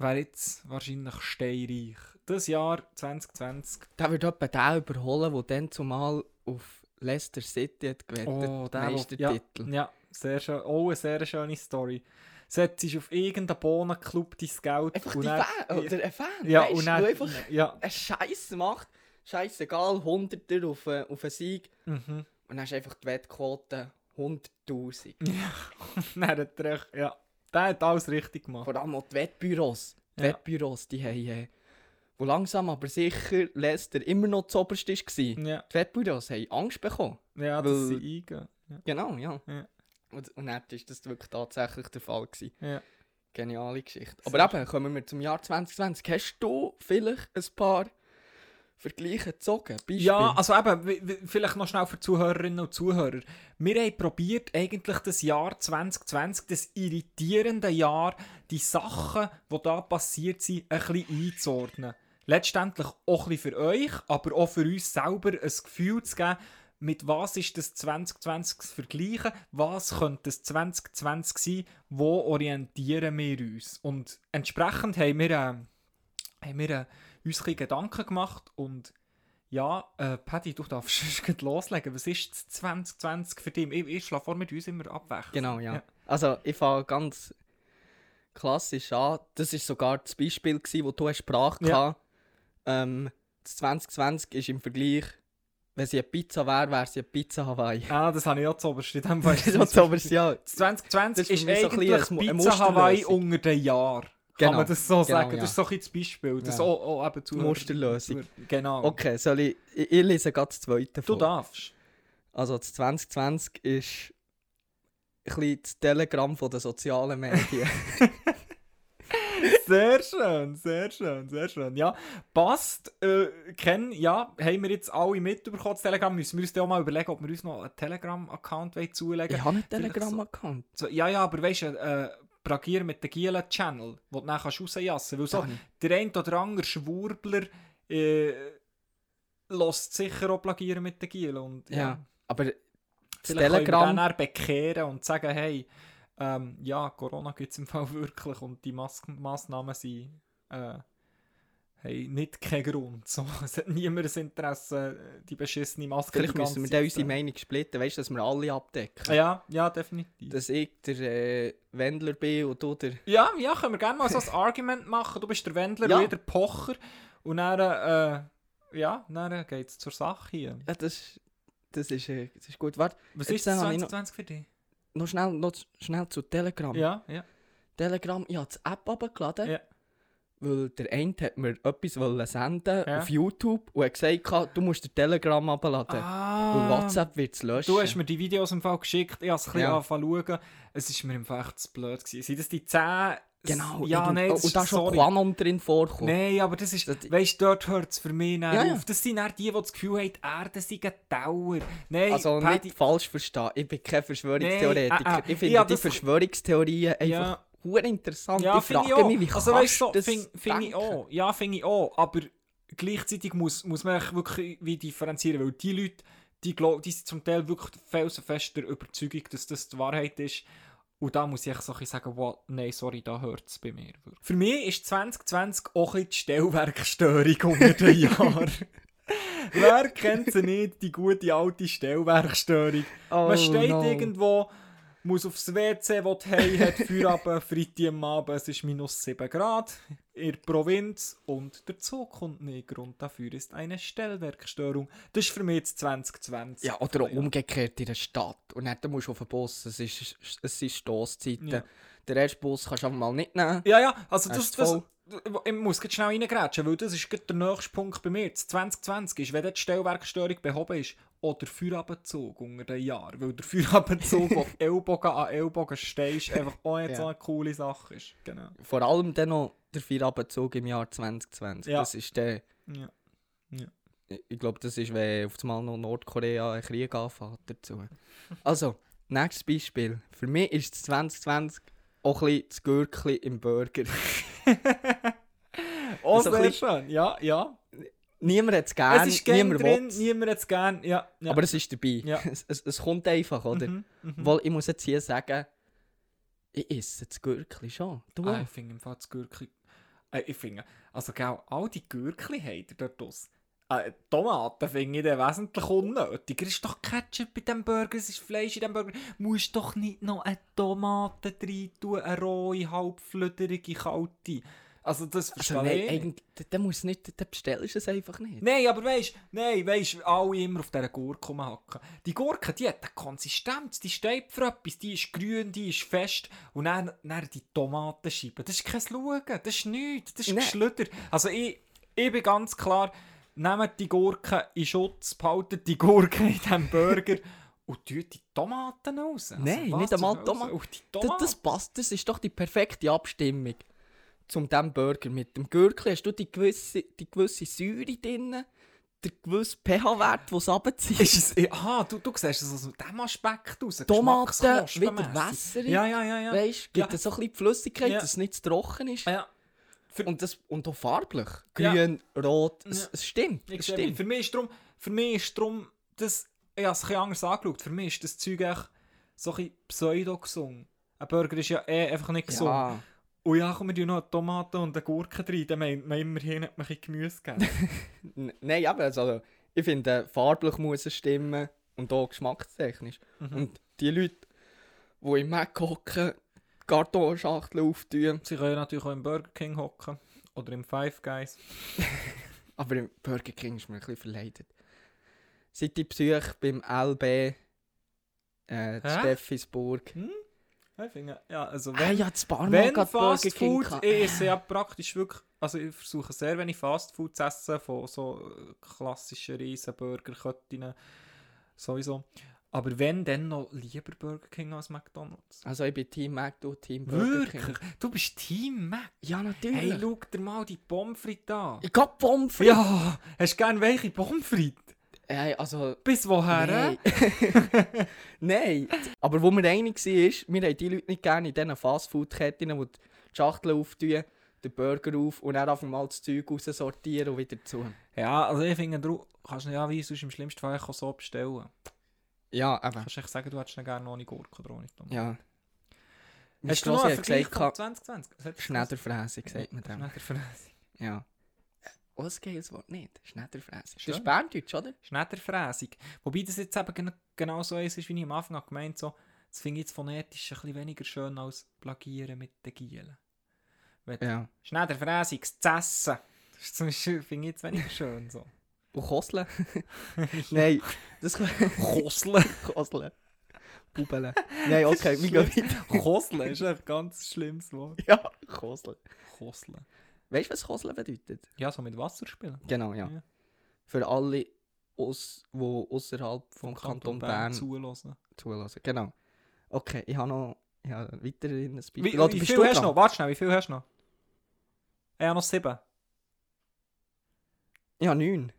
wäre jetzt wahrscheinlich steinreich. Das Jahr 2020 Der wird etwa den überholen, der dann zumal auf Leicester City hat gewettet. Oh, der, Meistertitel. Ja, ja sehr schön. Oh, eine sehr schöne Story. Setzt auf irgendeinen Bohnenclub dein Geld. Einfach und die dann- Fan, oder ein Fan, Ja, weißt, und dann, du einfach ja, einen Scheiß macht. Scheißegal, Hunderter auf, äh, auf einen Sieg. mhm. Und dann hast du einfach die Wettquote 100'000. dann hat er ja, der hat alles richtig gemacht. Vor allem auch die Wettbüros. Die Ja. Wettbüros, die haben, äh, wo langsam aber sicher Leicester immer noch das oberste war. Ja, Die Wettbüros haben Angst bekommen. ja dass Weil- sie eingehen. Ja. Genau, ja. Ja. Und, und dann war das wirklich tatsächlich der Fall. Gewesen. Ja. Geniale Geschichte. Sehr Aber eben, kommen wir zum Jahr 2020. Hast du vielleicht ein paar Vergleiche gezogen? Beispiele? Ja, also eben, vielleicht noch schnell für Zuhörerinnen und Zuhörer. Wir haben probiert, eigentlich das Jahr 2020, das irritierende Jahr, die Sachen, die da passiert sind, ein bisschen einzuordnen. Letztendlich auch ein bisschen für euch, aber auch für uns selber ein Gefühl zu geben, mit was ist das 2020 zu vergleichen, was könnte das 2020 sein, wo orientieren wir uns. Und entsprechend haben wir, äh, haben wir äh, uns ein bisschen Gedanken gemacht und Ja, äh, Paddy, du darfst loslegen. Was ist das 2020 für dich? Ich, ich schlage vor, mit uns immer abwechseln. Genau, ja. Ja. Also, ich fange ganz klassisch an. Das war sogar das Beispiel, gewesen, wo du hast Sprache Ja. ja. ähm, Das 2020 ist im Vergleich, wenn sie eine Pizza wäre, wäre sie eine Pizza Hawaii. Ah, das habe ich auch zu oberst. In dem Fall Das das ist das Jahr. Das 2020 Das ist ist, mich so ein eigentlich Pizza Hawaii unter den Jahren. Genau, Kann man das so genau, sagen? ja. Das ist so ein das Beispiel. Das Ja. auch, auch eben zu Musterlösung. Genau. Okay, soll ich, ich, ich lese gerade das zweite Du vor. darfst. Also das 2020 ist ein bisschen das Telegramm von den sozialen Medien. Sehr schön, sehr schön, sehr schön. Ja, passt. Äh, Ken, ja, haben wir jetzt alle mitbekommen, das Telegram. Müssen wir uns dann auch mal überlegen, ob wir uns noch einen Telegram-Account wollen zulegen ich habe einen Telegram-Account. so, Ja, ja, aber weißt du, äh, Bragier mit der Gielen Channel, wo du dann kannst rausjassen kannst. Weil so, der ein oder andere Schwurbler äh, lässt sicher auch plagieren mit der Gielen. Und, ja. Ja, aber das Vielleicht können wir Telegram... den dann bekehren und sagen, hey, ähm, ja, Corona gibt es im Fall wirklich und die Mas Massnahmen sind äh, hey, nicht kein Grund. So, es hat niemand ein Interesse, die beschissene Maske Vielleicht die müssen wir Zeit unsere zu Meinung splitten, weißt du, dass wir alle abdecken. tragen. Ja, ja, definitiv. Dass ich der äh, Wendler bin und du der... Ja, ja, können wir gerne mal so ein Argument machen. Du bist der Wendler Ja. und ich der Pocher. Und dann, äh, ja, dann geht es zur Sache hier. Ja, das, das, ist, äh, das ist gut. Warte, Was ist das habe ich noch- 2020 für dich? noch schnell, noch schnell zu Telegram. Ja, ja. Telegram, ich habe die App abgeladen, Ja. Weil der eine hat mir etwas wollen senden Ja. auf YouTube und hat gesagt, du musst den Telegram abladen. Ah. Weil WhatsApp wird es löschen. Du hast mir die Videos im Fall geschickt, ich habe es ein bisschen Ja. angefangen zu schauen. Es ist mir im Fall echt zu blöd gewesen. Sind das die 10... Genau, Ja, irgend- nein, oh, das und da ist, schon. Quanon drin vorkommen. Nein, aber das ist, Das- weißt du, dort hört es für mich dann Ja, auf. Das sind dann die, die das Gefühl haben, die Erde sei ein Dauer. Nein, Also Paddy- nicht falsch verstehen, ich bin kein Verschwörungstheoretiker. Nee, ah, ah, ich ich finde hab die das- Verschwörungstheorien einfach. Hure interessant. Ja, ich frage ich mich, wie also, kannst du, das finde find ich auch. Ja, finde ich auch. Aber gleichzeitig muss, muss man wirklich wie differenzieren, weil die Leute, die, glaub, die sind zum Teil wirklich felsenfest der Überzeugung, dass das die Wahrheit ist. Und da muss ich so ein sagen, wow, nein, sorry, da hört es bei mir. Für mich ist 2020 auch ein die Stellwerkstörung unter den Jahren. Wer kennt sie nicht, die gute alte Stellwerkstörung? Oh, Man steht no. irgendwo, muss aufs WC, wo die Hei hat, Feierabend, Freitag am Abend, es ist minus 7 Grad in der Provinz und der Zug kommt nicht. Grund dafür ist eine Stellwerkstörung. Das ist für mich jetzt 2020. Ja, oder auch umgekehrt in der Stadt. Und dann musst du auf den Bus. Es, ist, es sind Stosszeiten. Ja. Den ersten Bus kannst du einfach mal nicht nehmen. Ja, ja, also das, ist. Ich muss jetzt schnell reingrätschen, weil das ist der nächste Punkt bei mir. Das 2020 ist, wenn die Stellwerkstörung behoben ist, oder Feuerabendzug unter den Jahren. Weil der Feuerabendzug, wo Ellbogen an Ellbogen stehst, einfach auch so Ja. eine coole Sache ist. Genau. Vor allem dann noch der Vierabenzug im Jahr 2020. Ja. Das ist der... Ja. Ich- Ich glaube, das ist, wenn auf einmal noch Nordkorea einen Krieg anfängt dazu. Also, nächstes Beispiel. Für mich ist das 2020 auch ein bisschen das Gürkli im Oh. So sehr schön. Ja, ja. Niemand hat es gerne, es ist gerne niemand drin, will niemand hat es gerne. Ja, ja. Aber es ist dabei. Ja. Es, es, es kommt einfach, oder? Mhm, mhm. Weil ich muss jetzt hier sagen, ich esse das Gürkli schon. Du Ah, ich finde im Fall das Gürkli... Äh, ich finde, also gell, all die Gürkli haben ihr dort aus. Äh, Tomaten finde ich dann wesentlich unnötiger. Es ist doch Ketchup in diesem Burger, es ist Fleisch in diesem Burger. Musst doch nicht noch eine Tomate rein tun, eine rohe, halbflüderige, kalte. Also das verstehe Also, nein, ich nicht. dann- nicht, dann bestellst du es einfach nicht. Nein, aber weißt nein, weisst, alle immer auf dieser Gurke rumhacken. Die Gurke, die hat eine Konsistenz, die steht für etwas, die ist grün, die ist fest. Und dann, dann die Tomatenscheiben, das ist kein Schauen, das ist nichts, das ist Nein. Geschlüder. Also ich, ich bin ganz klar, nehmt die Gurke in Schutz, behaltet die Gurke in diesem Burger und tut die Tomaten raus. Also Nein, nicht einmal? Tomaten. Das, Tomaten. das passt, das ist doch die perfekte Abstimmung zum diesem Burger. Mit dem Gürkli hast du die gewisse, die gewisse Säure drin, der gewisse pH-Wert, den es runterzieht. Ist es, aha, du, du siehst es aus diesem Aspekt raus. Tomaten, wieder wässerig. Ja, ja, ja. ja. Weißt gibt Ja. so ein bisschen Flüssigkeit, Ja. dass es nicht zu trocken ist. ja. Für- Und, das, und auch farblich. Ja. Grün, rot, es, Ja. es stimmt. Es stimmt. Für mich ist drum, für mich ist drum das, ich habe es ein anders angeschaut, für mich ist das Zeug echt so ein bisschen pseudo gesungen. Ein Burger ist ja eh einfach nicht gesungen. Ja. Und ja, kommen wir noch eine Tomate und eine Gurke rein, dann meint man immerhin hat man ein Gemüse gegeben. Nein, aber also, ich finde, farblich muss es stimmen und auch geschmackstechnisch. Mhm. Und die Leute, die im Mac hocken, Kartonschachtel auftun, Sie können natürlich auch im Burger King hocken. Oder im Five Guys. aber im Burger King ist mir ein bisschen verleidet. Seit die Besuch beim LB äh? Steffisburg. Ich finde, ja, also Ah wenn, ja, das Barmann wenn Fast Food, ich esse ja praktisch wirklich, also ich versuche sehr wenig Fast Food zu essen, von so äh, klassischen Riesenburgerketten sowieso. Aber wenn, dann noch lieber Burger King als McDonalds. Also ich bin Team Mac, du Team Burger Wirklich? King. Du bist Team Mac? Ja, natürlich. Hey, schau dir mal die Pommes frites an. ich hab Pommes frites. Ja, hast du gerne welche Pommes frites? Hey, also... Bis woher? Nein. äh? Nein. Aber wo wir einig waren, ist, wir haben die Leute nicht gerne in diesen Fastfood-Ketten, wo die Schachtel auftun, den Burger auf und dann einfach mal das Zeug raus sortieren und wieder zu. Ja, also ich finde, du kannst ja wie sonst im schlimmsten Fall auch so bestellen. Ja, Du eben. kannst echt sagen, du hättest ihn gerne ohne Gurke oder ohne Tomaten. Ja. Hast du noch einen Vergleich gesagt, von 2020? Was hat das Schneiderfräse, sagt man dem. Schneiderfräse. Ja. Oh, das geiles Wort nicht. Schneiderfräse. Das ist Berndeutsch, oder? Schneiderfräsig. Wobei das jetzt eben gen- genau so ist, wie ich am Anfang habe gemeint so, das finde ich jetzt phonetisch ein bisschen weniger schön als Plagieren mit den Gielen. Ja. Essen. Das zum Beispiel- finde ich jetzt weniger schön so. Und Kosle? Nein, das Kosle. Kosle. Bubele. Nein, okay, wir gehen weiter. Kosle ist ein ganz schlimmes Wort. Ja, Kosle. Kosle. Weißt du, was Kosle bedeutet? Ja, so mit Wasser spielen. Genau, ja. Ja. Für alle, aus, die außerhalb vom Kanton, Bern, zulassen. zulassen. Genau. Okay, ich habe noch ich habe weiterhin ein Beispiel. Wie, Oder wie viel hast du noch? Warte schnell, wie viel hast du noch? Ich habe noch sieben. Ich habe neun.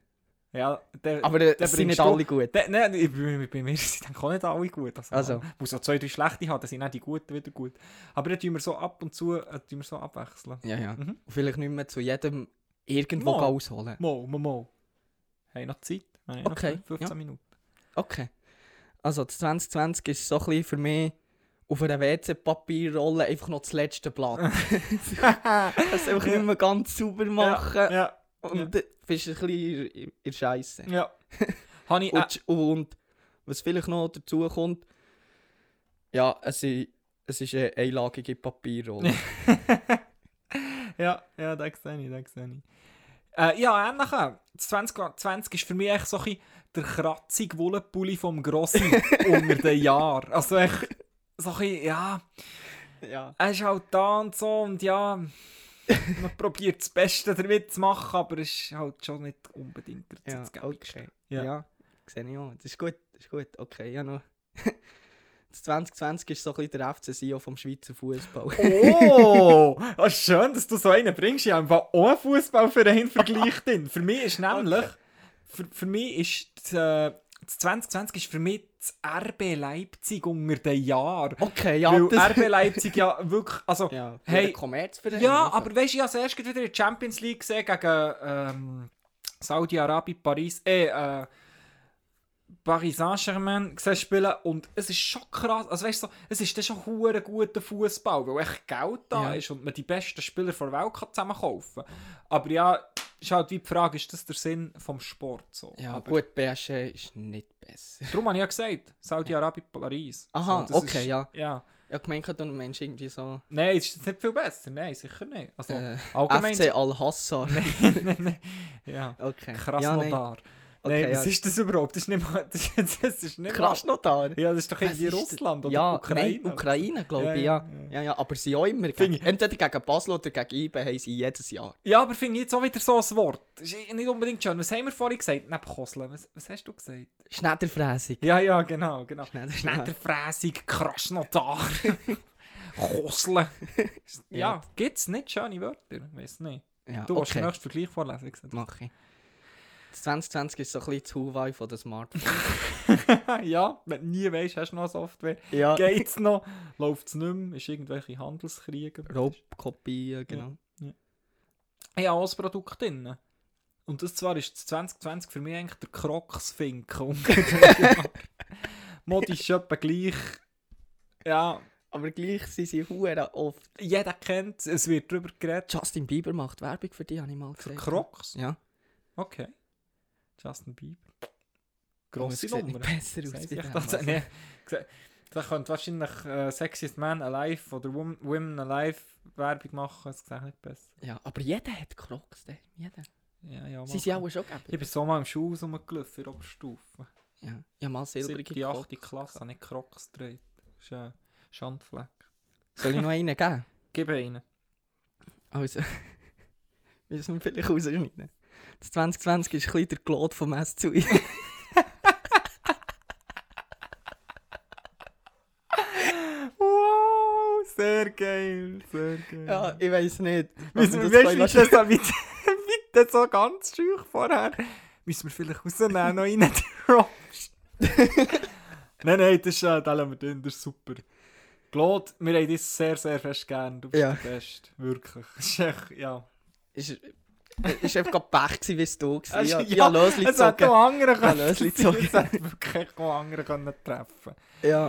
Ja, der, Aber der es sind nicht alle gut. der, ich, bei, bei mir sind dann auch nicht alle gut. Also, Also. Wo so zwei, drei schlechte haben, dann sind auch die guten wieder gut. Aber dann tun wir so ab und zu äh, tun wir so abwechseln. Ja, ja. Mhm. Und vielleicht nicht mehr zu jedem irgendwo Mal. ausholen. Mo, mo, mo. Haben noch Zeit? Haben noch Okay, 15 ja. Minuten. Okay. Also, das 2020 ist so ein bisschen für mich auf einer WC-Papierrolle einfach noch das letzte Blatt. das einfach nicht mehr ganz sauber machen. Ja, ja. Und dann bist du ein bisschen in in der Scheisse. ja. Ich, äh, Und, und was vielleicht noch dazu kommt, ja, es ist, es ist eine einlagige Papierrolle. ja, ja, das sehe ich, das sehe ich. Äh, ja, ähnlich. auch. Das 2020 ist für mich echt so ein bisschen der kratzige Wollenpulli vom Grossi unter den Jahren. Also echt so ein bisschen, ja, ja. er ist halt da und so und ja, man probiert das Beste damit zu machen, aber es ist halt schon nicht unbedingt der Ja, okay. Ja. Ja, sehe ich auch. Das ist gut, das ist gut. Okay, ja noch. Das 2020 ist so ein bisschen der FC Sion vom Schweizer Fußball. Oh, ah, schön, dass du so einen bringst. Ich habe auch einen Fußballverein vergleicht. Für mich ist nämlich, für, für mich ist das, äh, das 2020 ist für mich das RB Leipzig unter den Jahren. Okay, ja, Weil das... RB Leipzig ja wirklich, also ja, Hey, Kommerzverein. ja, also. aber weißt du, ich habe erst wieder in der Champions League gesehen gegen ähm, Saudi-Arabien, Paris, äh, äh, Paris Saint-Germain spielen und es ist schon krass, also weißt du, so, es ist dann schon hure guter Fußball, weil echt Geld da Ja. ist und man die besten Spieler der Welt kann zusammen kaufen. Aber ja, ist halt wie die Frage, ist das der Sinn vom Sport so? Ja, Aber gut, PSG ist nicht besser. Darum habe ich ja gesagt, Saudi-Arabien, Paris. Aha, So, okay, ist, ja. Ja. Ja, gemeint, du Mensch irgendwie so... Nein, ist das nicht viel besser? Nein, sicher nicht. Also, Äh, allgemein... FC Al-Hassar. nein, nein. Ja. Okay. Krasnodar. Okay, nein, was ja. ist das überhaupt? Das ist nicht mal... Das, das ist nicht Krasnodar? Ja, das ist doch irgendwie ist? Russland oder ja, Ukraine. Nein, Ukraine, glaube Ja, ich, ja, ja. ja. Aber sie auch immer. Gegen, ich- entweder gegen Basel oder gegen IBE haben sie jedes Jahr. Ja, aber finde ich jetzt auch wieder so ein Wort. Das ist nicht unbedingt schön. Was haben wir vorhin gesagt? Neben Kosle. Was, was hast du gesagt? Schneiderfräsig. Ja, ja, genau. genau. Schneiderfräsig, Krasnodar, Kosle. ja, Ja. gibt es nicht schöne Wörter? Weiß nicht. Ja, Du willst den okay, nächsten Vergleich vorlesen. ich mach ich. Das 2020 ist so ein bisschen das Huawei von den Smartphones. ja, wenn du nie weißt, hast du noch Software. ja. Geht's noch? Läuft es nicht mehr? Ist irgendwelche Handelskriege? Raubkopien, genau. Ich habe auch ein Produkt drin. Und das zwar ist das 2020 für mich eigentlich der Kroxfinken. Modisch etwa gleich. Ja, Aber gleich sind sie hure oft. jeder kennt es, es wird darüber geredet. Justin Bieber macht Werbung für die, habe ich mal Für gesehen. Crocs? Ja. Okay. Justin Bieber. Grosse sieht Nummer. besser aus ich das- also. nee, Da könnte wahrscheinlich äh, Sexiest Man Alive oder Wom- Women Alive Werbung machen, es sieht nicht besser. Ja, aber jeder hat Crocs, der. Jeder. Ja, ja, Sie sind auch schon gegeben. Ich bin so mal im Schuh rumgelaufen in der Oberstufe. Ja, ja mal silbrige Siebte, achte Crocs. Klasse, habe ich Crocs gedreht. Das ist ein Schandfleck. Soll ich noch einen geben? Gib einen. Also, müssen wir vielleicht rausschneiden. Das 2020 ist ein bisschen der Claude vom SZUI. Wow, sehr geil, sehr geil. ja, ich weiß nicht. Müssen wir das weißt das wie das so ganz schüch vorher? Müssen wir vielleicht rausnehmen, noch rein droppst. nein, nein, das ist, äh, lassen wir drin, das ist super. Claude, wir haben dich sehr, sehr fest gern. Du bist Ja. der Beste. Wirklich. Das ist echt, ja. ist, ist einfach gerade Pech wie es du warst. Also, Ja, ja, Lösli Es hätte auch andere Ja, können. Es hätte wirklich auch andere können treffen Ja.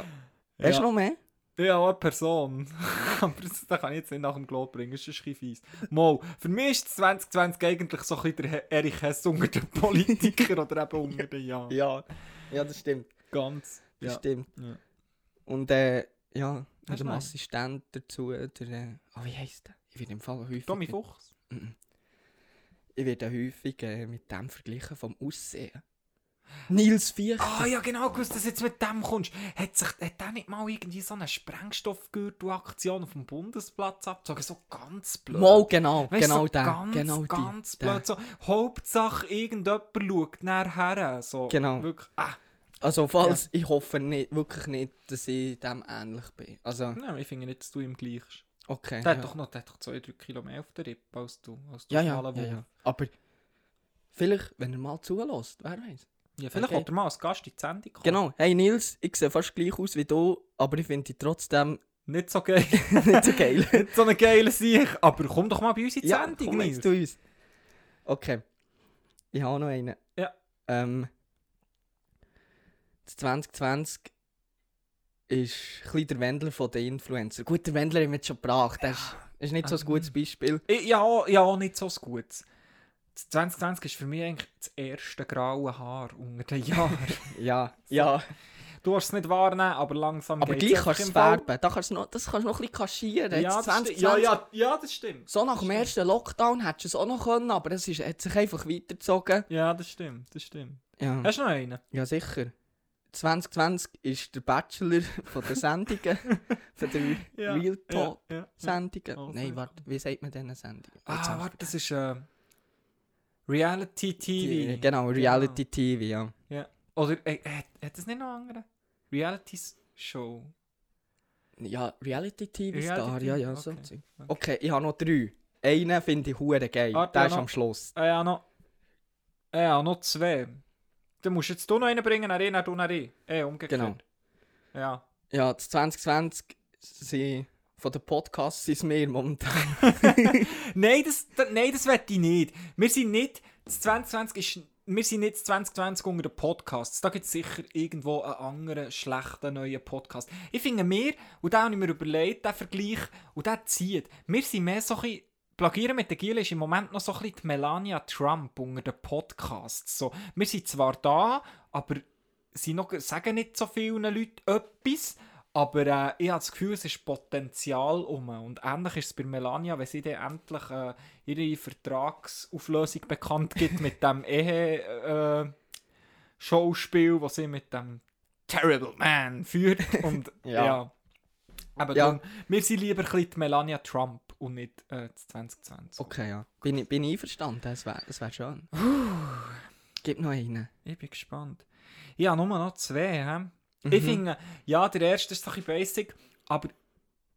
Hast Ja. du noch mehr? Ja, eine Person. Aber das, das kann ich jetzt nicht nach dem Glot bringen, das ist ein bisschen fies. Mal, für mich ist 2020 eigentlich so ein bisschen der Erich Hess unter den Politikern oder eben unter den Jahren. Ja. Ja, das stimmt. Ganz. Das Ja. stimmt. Ja. Und äh, ja, Hast mit dem? Assistent dazu, der, äh, oh, wie heisst der? Ich werde im Fall häufig... Tommy Fuchs. Mhm. Ich werde häufig äh, mit dem verglichen vom Aussehen. Nils Viechter. Ah ja, genau, gewusst, dass du jetzt mit dem kommst. Hat, sich, hat der nicht mal irgendwie so eine Sprengstoffgürtel-Aktion auf dem Bundesplatz abgezogen? So ganz blöd. Mal, genau, Weißt, genau so der. ganz, genau die, ganz der. blöd. So, Hauptsache, irgendjemand schaut nachher. So, Genau. Wirklich, ah. Also falls, ich hoffe nicht, wirklich nicht, dass ich dem ähnlich bin. Also, Nein, ich finde nicht, dass du ihm gleichst. Okay. Der ja. hat doch noch der hat doch zwei, drei Kilo mehr auf der Rippe als du. Als du ja, ja, ja, ja. Aber vielleicht, wenn er mal zulässt, wer weiß. Ja, vielleicht Okay. er mal als Gast in die Sendung kommen. Genau, hey Nils, ich sehe fast gleich aus wie du, aber ich finde dich trotzdem Nicht so geil. nicht so geil. nicht so eine geile Sicht. Aber komm doch mal bei uns in die ja, Sendung, komm Nils. zu uns. Okay, ich habe noch einen. Ja. Ähm, das 2020 ist ein der Wendler von den Influencer. Gut, der Wendler haben wir jetzt schon gebracht. Das ist, ist nicht so ein Ähm. gutes Beispiel. Ja, ja, nicht so ein gutes. Das 2020 ist für mich eigentlich das erste graue Haar unter den Jahren. Ja, ja. du hast es nicht wahrnehmen, aber langsam Aber gleich kannst du es färben. Da kannst du noch, das kannst du noch ein bisschen kaschieren. Ja, das stimmt. 2020, ja, ja, ja, das stimmt. So nach dem ersten Lockdown hättest du es auch noch können, aber es ist, hat sich einfach weitergezogen. Ja, das stimmt, das stimmt. Ja, Hast du noch einen? ja sicher. 2020 ist der Bachelor von den Sendungen, von den Ja, Real Talk Ja, ja. Sendungen. Oh, Nein, warte, wie sagt man diesen Sendungen? Ah, warte, das ist äh, Reality TV. vergessen. Genau, Reality TV, ja. Oder äh, hat, hat das nicht noch andere? Reality Show. Ja, Reality TV Reality Star, ja, ja, so. okay, okay. Ich habe noch drei. Einen finde ich hure geil. Warte, Der ja, ist noch. am Schluss. Äh, ja, noch. Äh, ja, noch zwei. Dann musst jetzt du noch einen bringen, dann du, dann ich. Äh, umgekehrt. Genau. Ja. Ja, das 2020 sind von den Podcasts sind mehr momentan. nein, das, das, nein, das will ich nicht. Wir sind nicht, das 2020 ist, wir sind nicht das 2020 unter den Podcasts. Da gibt es sicher irgendwo einen anderen, schlechten, neuen Podcast. Ich finde mir, und da habe ich mir überlegt, der Vergleich, und der zieht, wir sind mehr so ein bisschen, Plagieren mit der Giele ist im Moment noch so ein bisschen die Melania Trump unter den Podcasts. So, wir sind zwar da, aber sie noch, sagen nicht so vielen Leuten etwas, aber äh, ich habe das Gefühl, es ist Potenzial um. Und ähnlich ist es bei Melania, wenn sie dann endlich äh, ihre Vertragsauflösung bekannt gibt mit dem Ehe-Schauspiel, das sie mit dem Terrible Man führt. Und Ja. ja. Aber Ja. darum, wir sind lieber ein bisschen die Melania Trump und nicht äh, das 2020. Okay, ja. Bin ich, bin ich einverstanden, das wäre das wär schön. Gib noch einen. Ich bin gespannt. Ich habe nur noch zwei. He? Mhm. Ich finde, ja, der erste ist ein bisschen basic, aber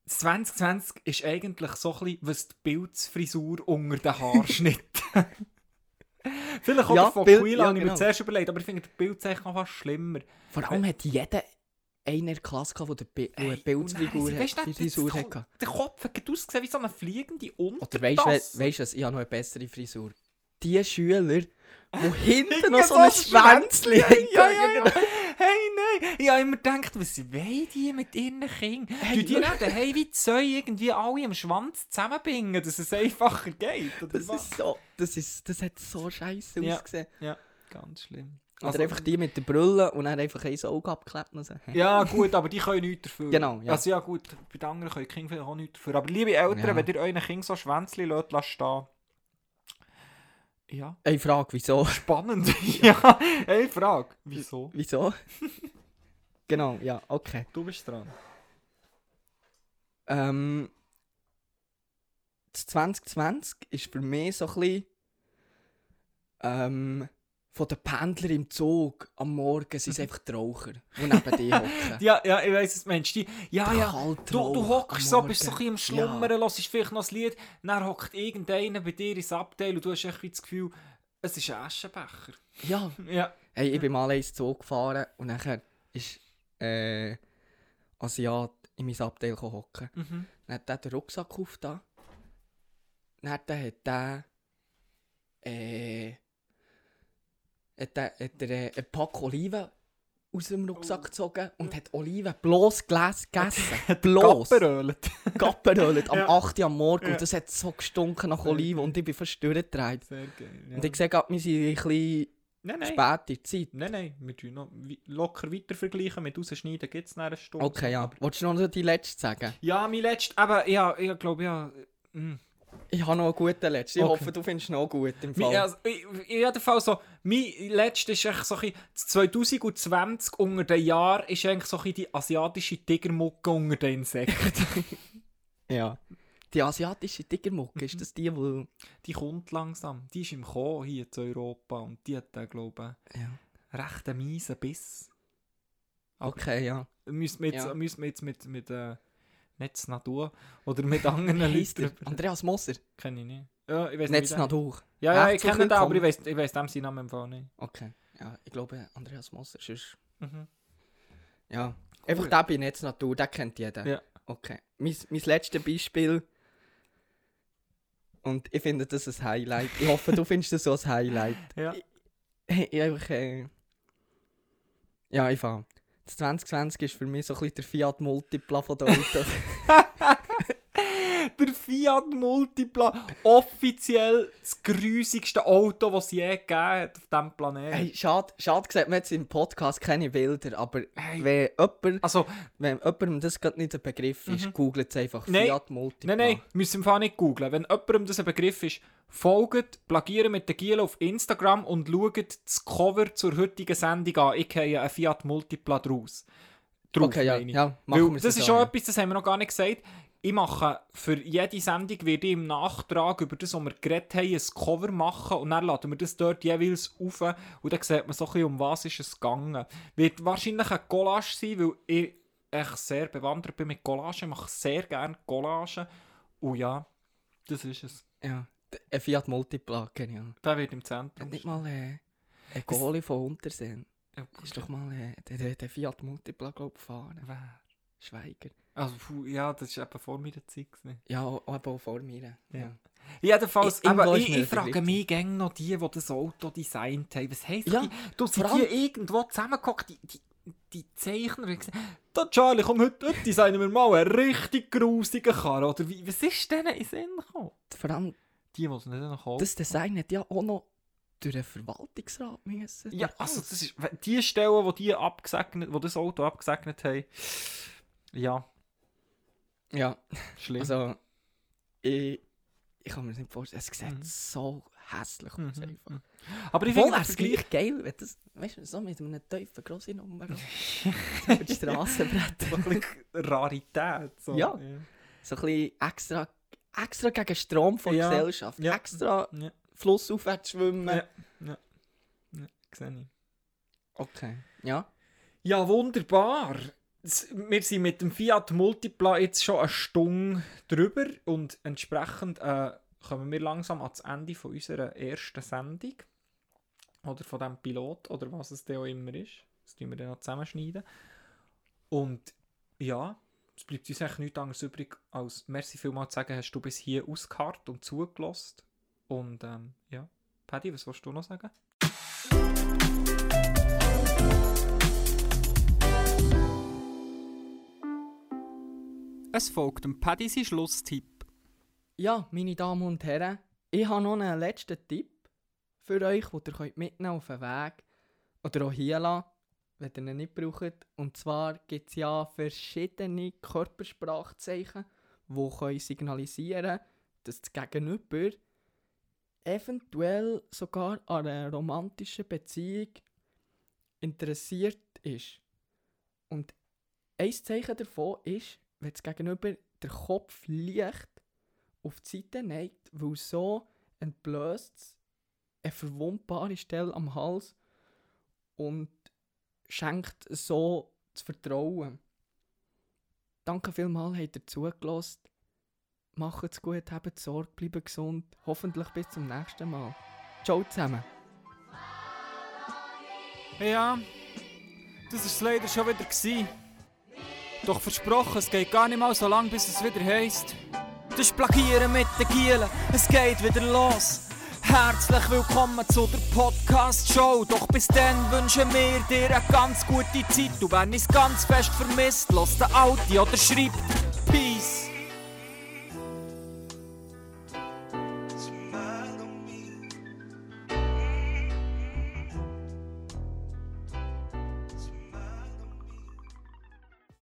2020 ist eigentlich so ein bisschen, was die Bildsfrisur unter den Haarschnitt. Vielleicht auch Ja, von Bild- Quill ja, habe ich mir genau. zuerst überlegt, aber ich finde, der Bildzeichen noch fast schlimmer. Vor allem hat jeder einen in der Klasse gehabt, der Bi- eine Bildfigur Hey, hat. weißt die der- Frisur hatte. Der Kopf hat ausgesehen wie so eine fliegende Oder weißt Untertasse. du, weißt du was, ich habe noch eine bessere Frisur. Die Schüler, die hinten noch so ein Schwänzchen Ja, haben. ja, ja, ja. Hey, nein! Ich habe immer gedacht, was wollen die mit ihren Kindern? Hey, Hey, die reden, hey, wie soll irgendwie alle am Schwanz zusammenbinden, dass es einfacher geht? Oder Das was? ist so, das, ist, das hat so scheiße Ja. ausgesehen. ganz schlimm. Oder Also- einfach die mit der Brille und dann einfach ein Auge abgeklebt und so. Ja, gut, aber die können nichts dafür. Genau, ja. Also ja gut, bei den anderen können die Kinder vielleicht auch nichts dafür. Aber liebe Eltern, Ja. wenn ihr euren Kind so Schwänzli lässt, lasst stehen. Ja. Eine Frage, wieso? Spannend. ja, eine Frage. Wieso? Wieso? genau, ja, okay. Du bist dran. Ähm, das 2020 ist für mich so ein bisschen ähm, von den Pendlern im Zug am Morgen sind es einfach die Raucher, die neben dir hocken. Ja, ja, ich weiss es, Mensch. Die, ja, Der ja. Du, du hockst so, bist so ein bisschen am Schlummern, hörst vielleicht noch das Lied, dann hockt irgendeiner bei dir ins Abteil und du hast echt das Gefühl, es ist ein Aschenbecher. Ja, Ja. hey, ich bin mal ins Zug gefahren und nachher ist äh, Asiat in mein Abteil hocken. Mhm. Dann hat er den Rucksack aufgetan. Dann hat er äh, hat er, hat er äh, ein Pack Oliven aus dem Rucksack gezogen und hat Oliven bloß Gläs gegessen. bloß. Gapperölet. Gapperölet am Ja. 8 Uhr am Morgen Ja. und das hat so gestunken nach Oliven und ich bin fast durchgedreht. Sehr geil. Ja. Und ich sehe gerade, wir sind ein bisschen nein, nein. spät in der Zeit. Nein, nein, wir tun noch locker weiter vergleichen. Mit rausschneiden gibt es eine Stunde. Okay, ja. Wolltest du noch die letzte sagen? Ja, mein letzter, aber ja, ich glaube, ja. mm. Ich habe noch einen guten letzten. Ich Okay. hoffe, du findest noch gut im Fall. also, in jedem Fall so, mein letzter ist echt so ein bisschen, das 2020 unter den Jahren ist eigentlich so ein die asiatische Tigermucke unter den Insekten. Ja. Die asiatische Tigermucke, ist das die, wo... die kommt langsam. Die ist im Kommen hier zu Europa und die hat, äh, glaube Ja. ich, recht einen miesen Biss. Okay, ja. Müssen wir jetzt, Ja. müssen wir jetzt mit, mit äh, Netz Natur oder mit anderen Leuten Andreas Moser. Kenne ich nicht. Ja, ich weiß Netz nicht. Natur. Ja, ja, ich kenne den, aber ich weiß, ich weiß dem seinen Namen im Fall nicht. Okay. Ja, ich glaube, Andreas Moser ist... Mhm. Ja. Einfach der bei Netz Natur, den kennt jeder. Ja. Okay. Mein, mein letztes Beispiel... Und ich finde das ein Highlight. Ich hoffe, du findest das so ein Highlight. Ja. Ich, ich einfach... Äh, ja, ich fange. Das 2020 ist für mich so ein bisschen der Fiat Multipla von der Autos. Fiat Multipla, offiziell das grusigste Auto, das es je gegeben hat auf diesem Planeten. Hey, schade, schade sieht man jetzt im Podcast keine Bilder, aber Hey. wenn, jemand, Also, wenn jemandem das gerade nicht ein Begriff ist, Mhm. googelt es einfach Nein. Fiat Multipla. nein, nein, müssen wir nicht googlen. Wenn jemandem das ein Begriff ist, folgt, plagieren mit der Giel auf Instagram und schaut das Cover zur heutigen Sendung an. Ich habe einen Fiat Multipla draus. Drauf, Okay, ja, ja Weil das so, ist auch ja. etwas, das haben wir noch gar nicht gesagt. Ich mache für jede Sendung werde ich im Nachtrag über das, was wir geredet haben, ein Cover machen und dann laden wir das dort jeweils auf und dann sieht man so ein bisschen, um was ist es gegangen. Wird wahrscheinlich ein Collage sein, weil ich echt sehr bewandert bin mit Collagen. Ich mache sehr gerne Collagen. Und ja, das ist es. Ja, ein Fiat Multipla, genial. Der wird im Zentrum. Nicht mal äh, ein Goalie von Unterseen stehen. ist doch mal äh, der, der, der Fiat Multipla, glaube ich, gefahren. Wer? Schweiger. Also, ja, das war eben vor meiner Zeit. gewesen. Ja, aber auch vor mir. Ja. Ja. Jedenfalls, I- irgendwo aber ich, ich frage mich gerne noch die, die das Auto designt haben. Was heisst Ja, die? Du sind allem- die irgendwo zusammengeguckt, die, die, die Zeichner, die gesagt da Charlie, komm, heute, heute designen wir mal einen richtig grusigen Karren. Oder wie, was ist denen in den Sinn gekommen? Vor allem, Die, die es nicht noch kaufen. das Design hat ja auch noch durch den Verwaltungsrat müssen. Ja, also das ist, die Stellen, wo die abgesegnet, wo das Auto abgesegnet haben, ja, Ja, schlimm. also, ich, ich kann mir das nicht vorstellen. Es sieht Mhm. so hässlich aus. Mhm, einfach. mhm. Aber ich finde, es gleich geil, wenn das, weißt du, so mit einem tiefen grossen Nummer über die Straße brettern. so ein bisschen Rarität. So. Ja. So ein bisschen extra, extra gegen Strom von Ja, Gesellschaft. ja. Extra Ja. flussaufwärts schwimmen. Ja. Ja, sehe ich. Okay. Ja. Ja, wunderbar. Wir sind mit dem Fiat Multipla jetzt schon eine Stunde drüber und entsprechend äh, kommen wir langsam ans Ende von unserer ersten Sendung. Oder von diesem Pilot oder was es dann auch immer ist. Das tun wir dann noch zusammenschneiden. Und ja, es bleibt uns eigentlich nichts anderes übrig, als merci vielmals zu sagen, hast du bis hier ausgeharrt und zugelassen. Und ähm, ja, Paddy, was willst du noch sagen? Es folgt dem Paddy sein Schlusstipp. Ja, meine Damen und Herren, ich habe noch einen letzten Tipp für euch, die ihr könnt mitnehmen auf den Weg oder auch hier lassen, wenn ihr ihn nicht braucht. Und zwar gibt es ja verschiedene Körpersprachzeichen, die können signalisieren dass das Gegenüber eventuell sogar an einer romantischen Beziehung interessiert ist. Und ein Zeichen davon ist, wenn das Gegenüber der Kopf leicht auf die Seite neigt, weil so entblößt es eine verwundbare Stelle am Hals und schenkt so das Vertrauen. Danke vielmals, habt ihr zugelassen. Macht's gut, habt Sorge, bleibt gesund. Hoffentlich bis zum nächsten Mal. Ciao zusammen. Ja, das war leider schon wieder. Gewesen. Doch versprochen, es geht gar nicht mal so lang, bis es wieder heisst. Das Plagieren mit den Gielen, es geht wieder los. Herzlich willkommen zu der Podcast-Show. Doch bis dann wünschen wir dir eine ganz gute Zeit. Du wenn es ganz fest vermisst, los den Audi oder schreibt Peace.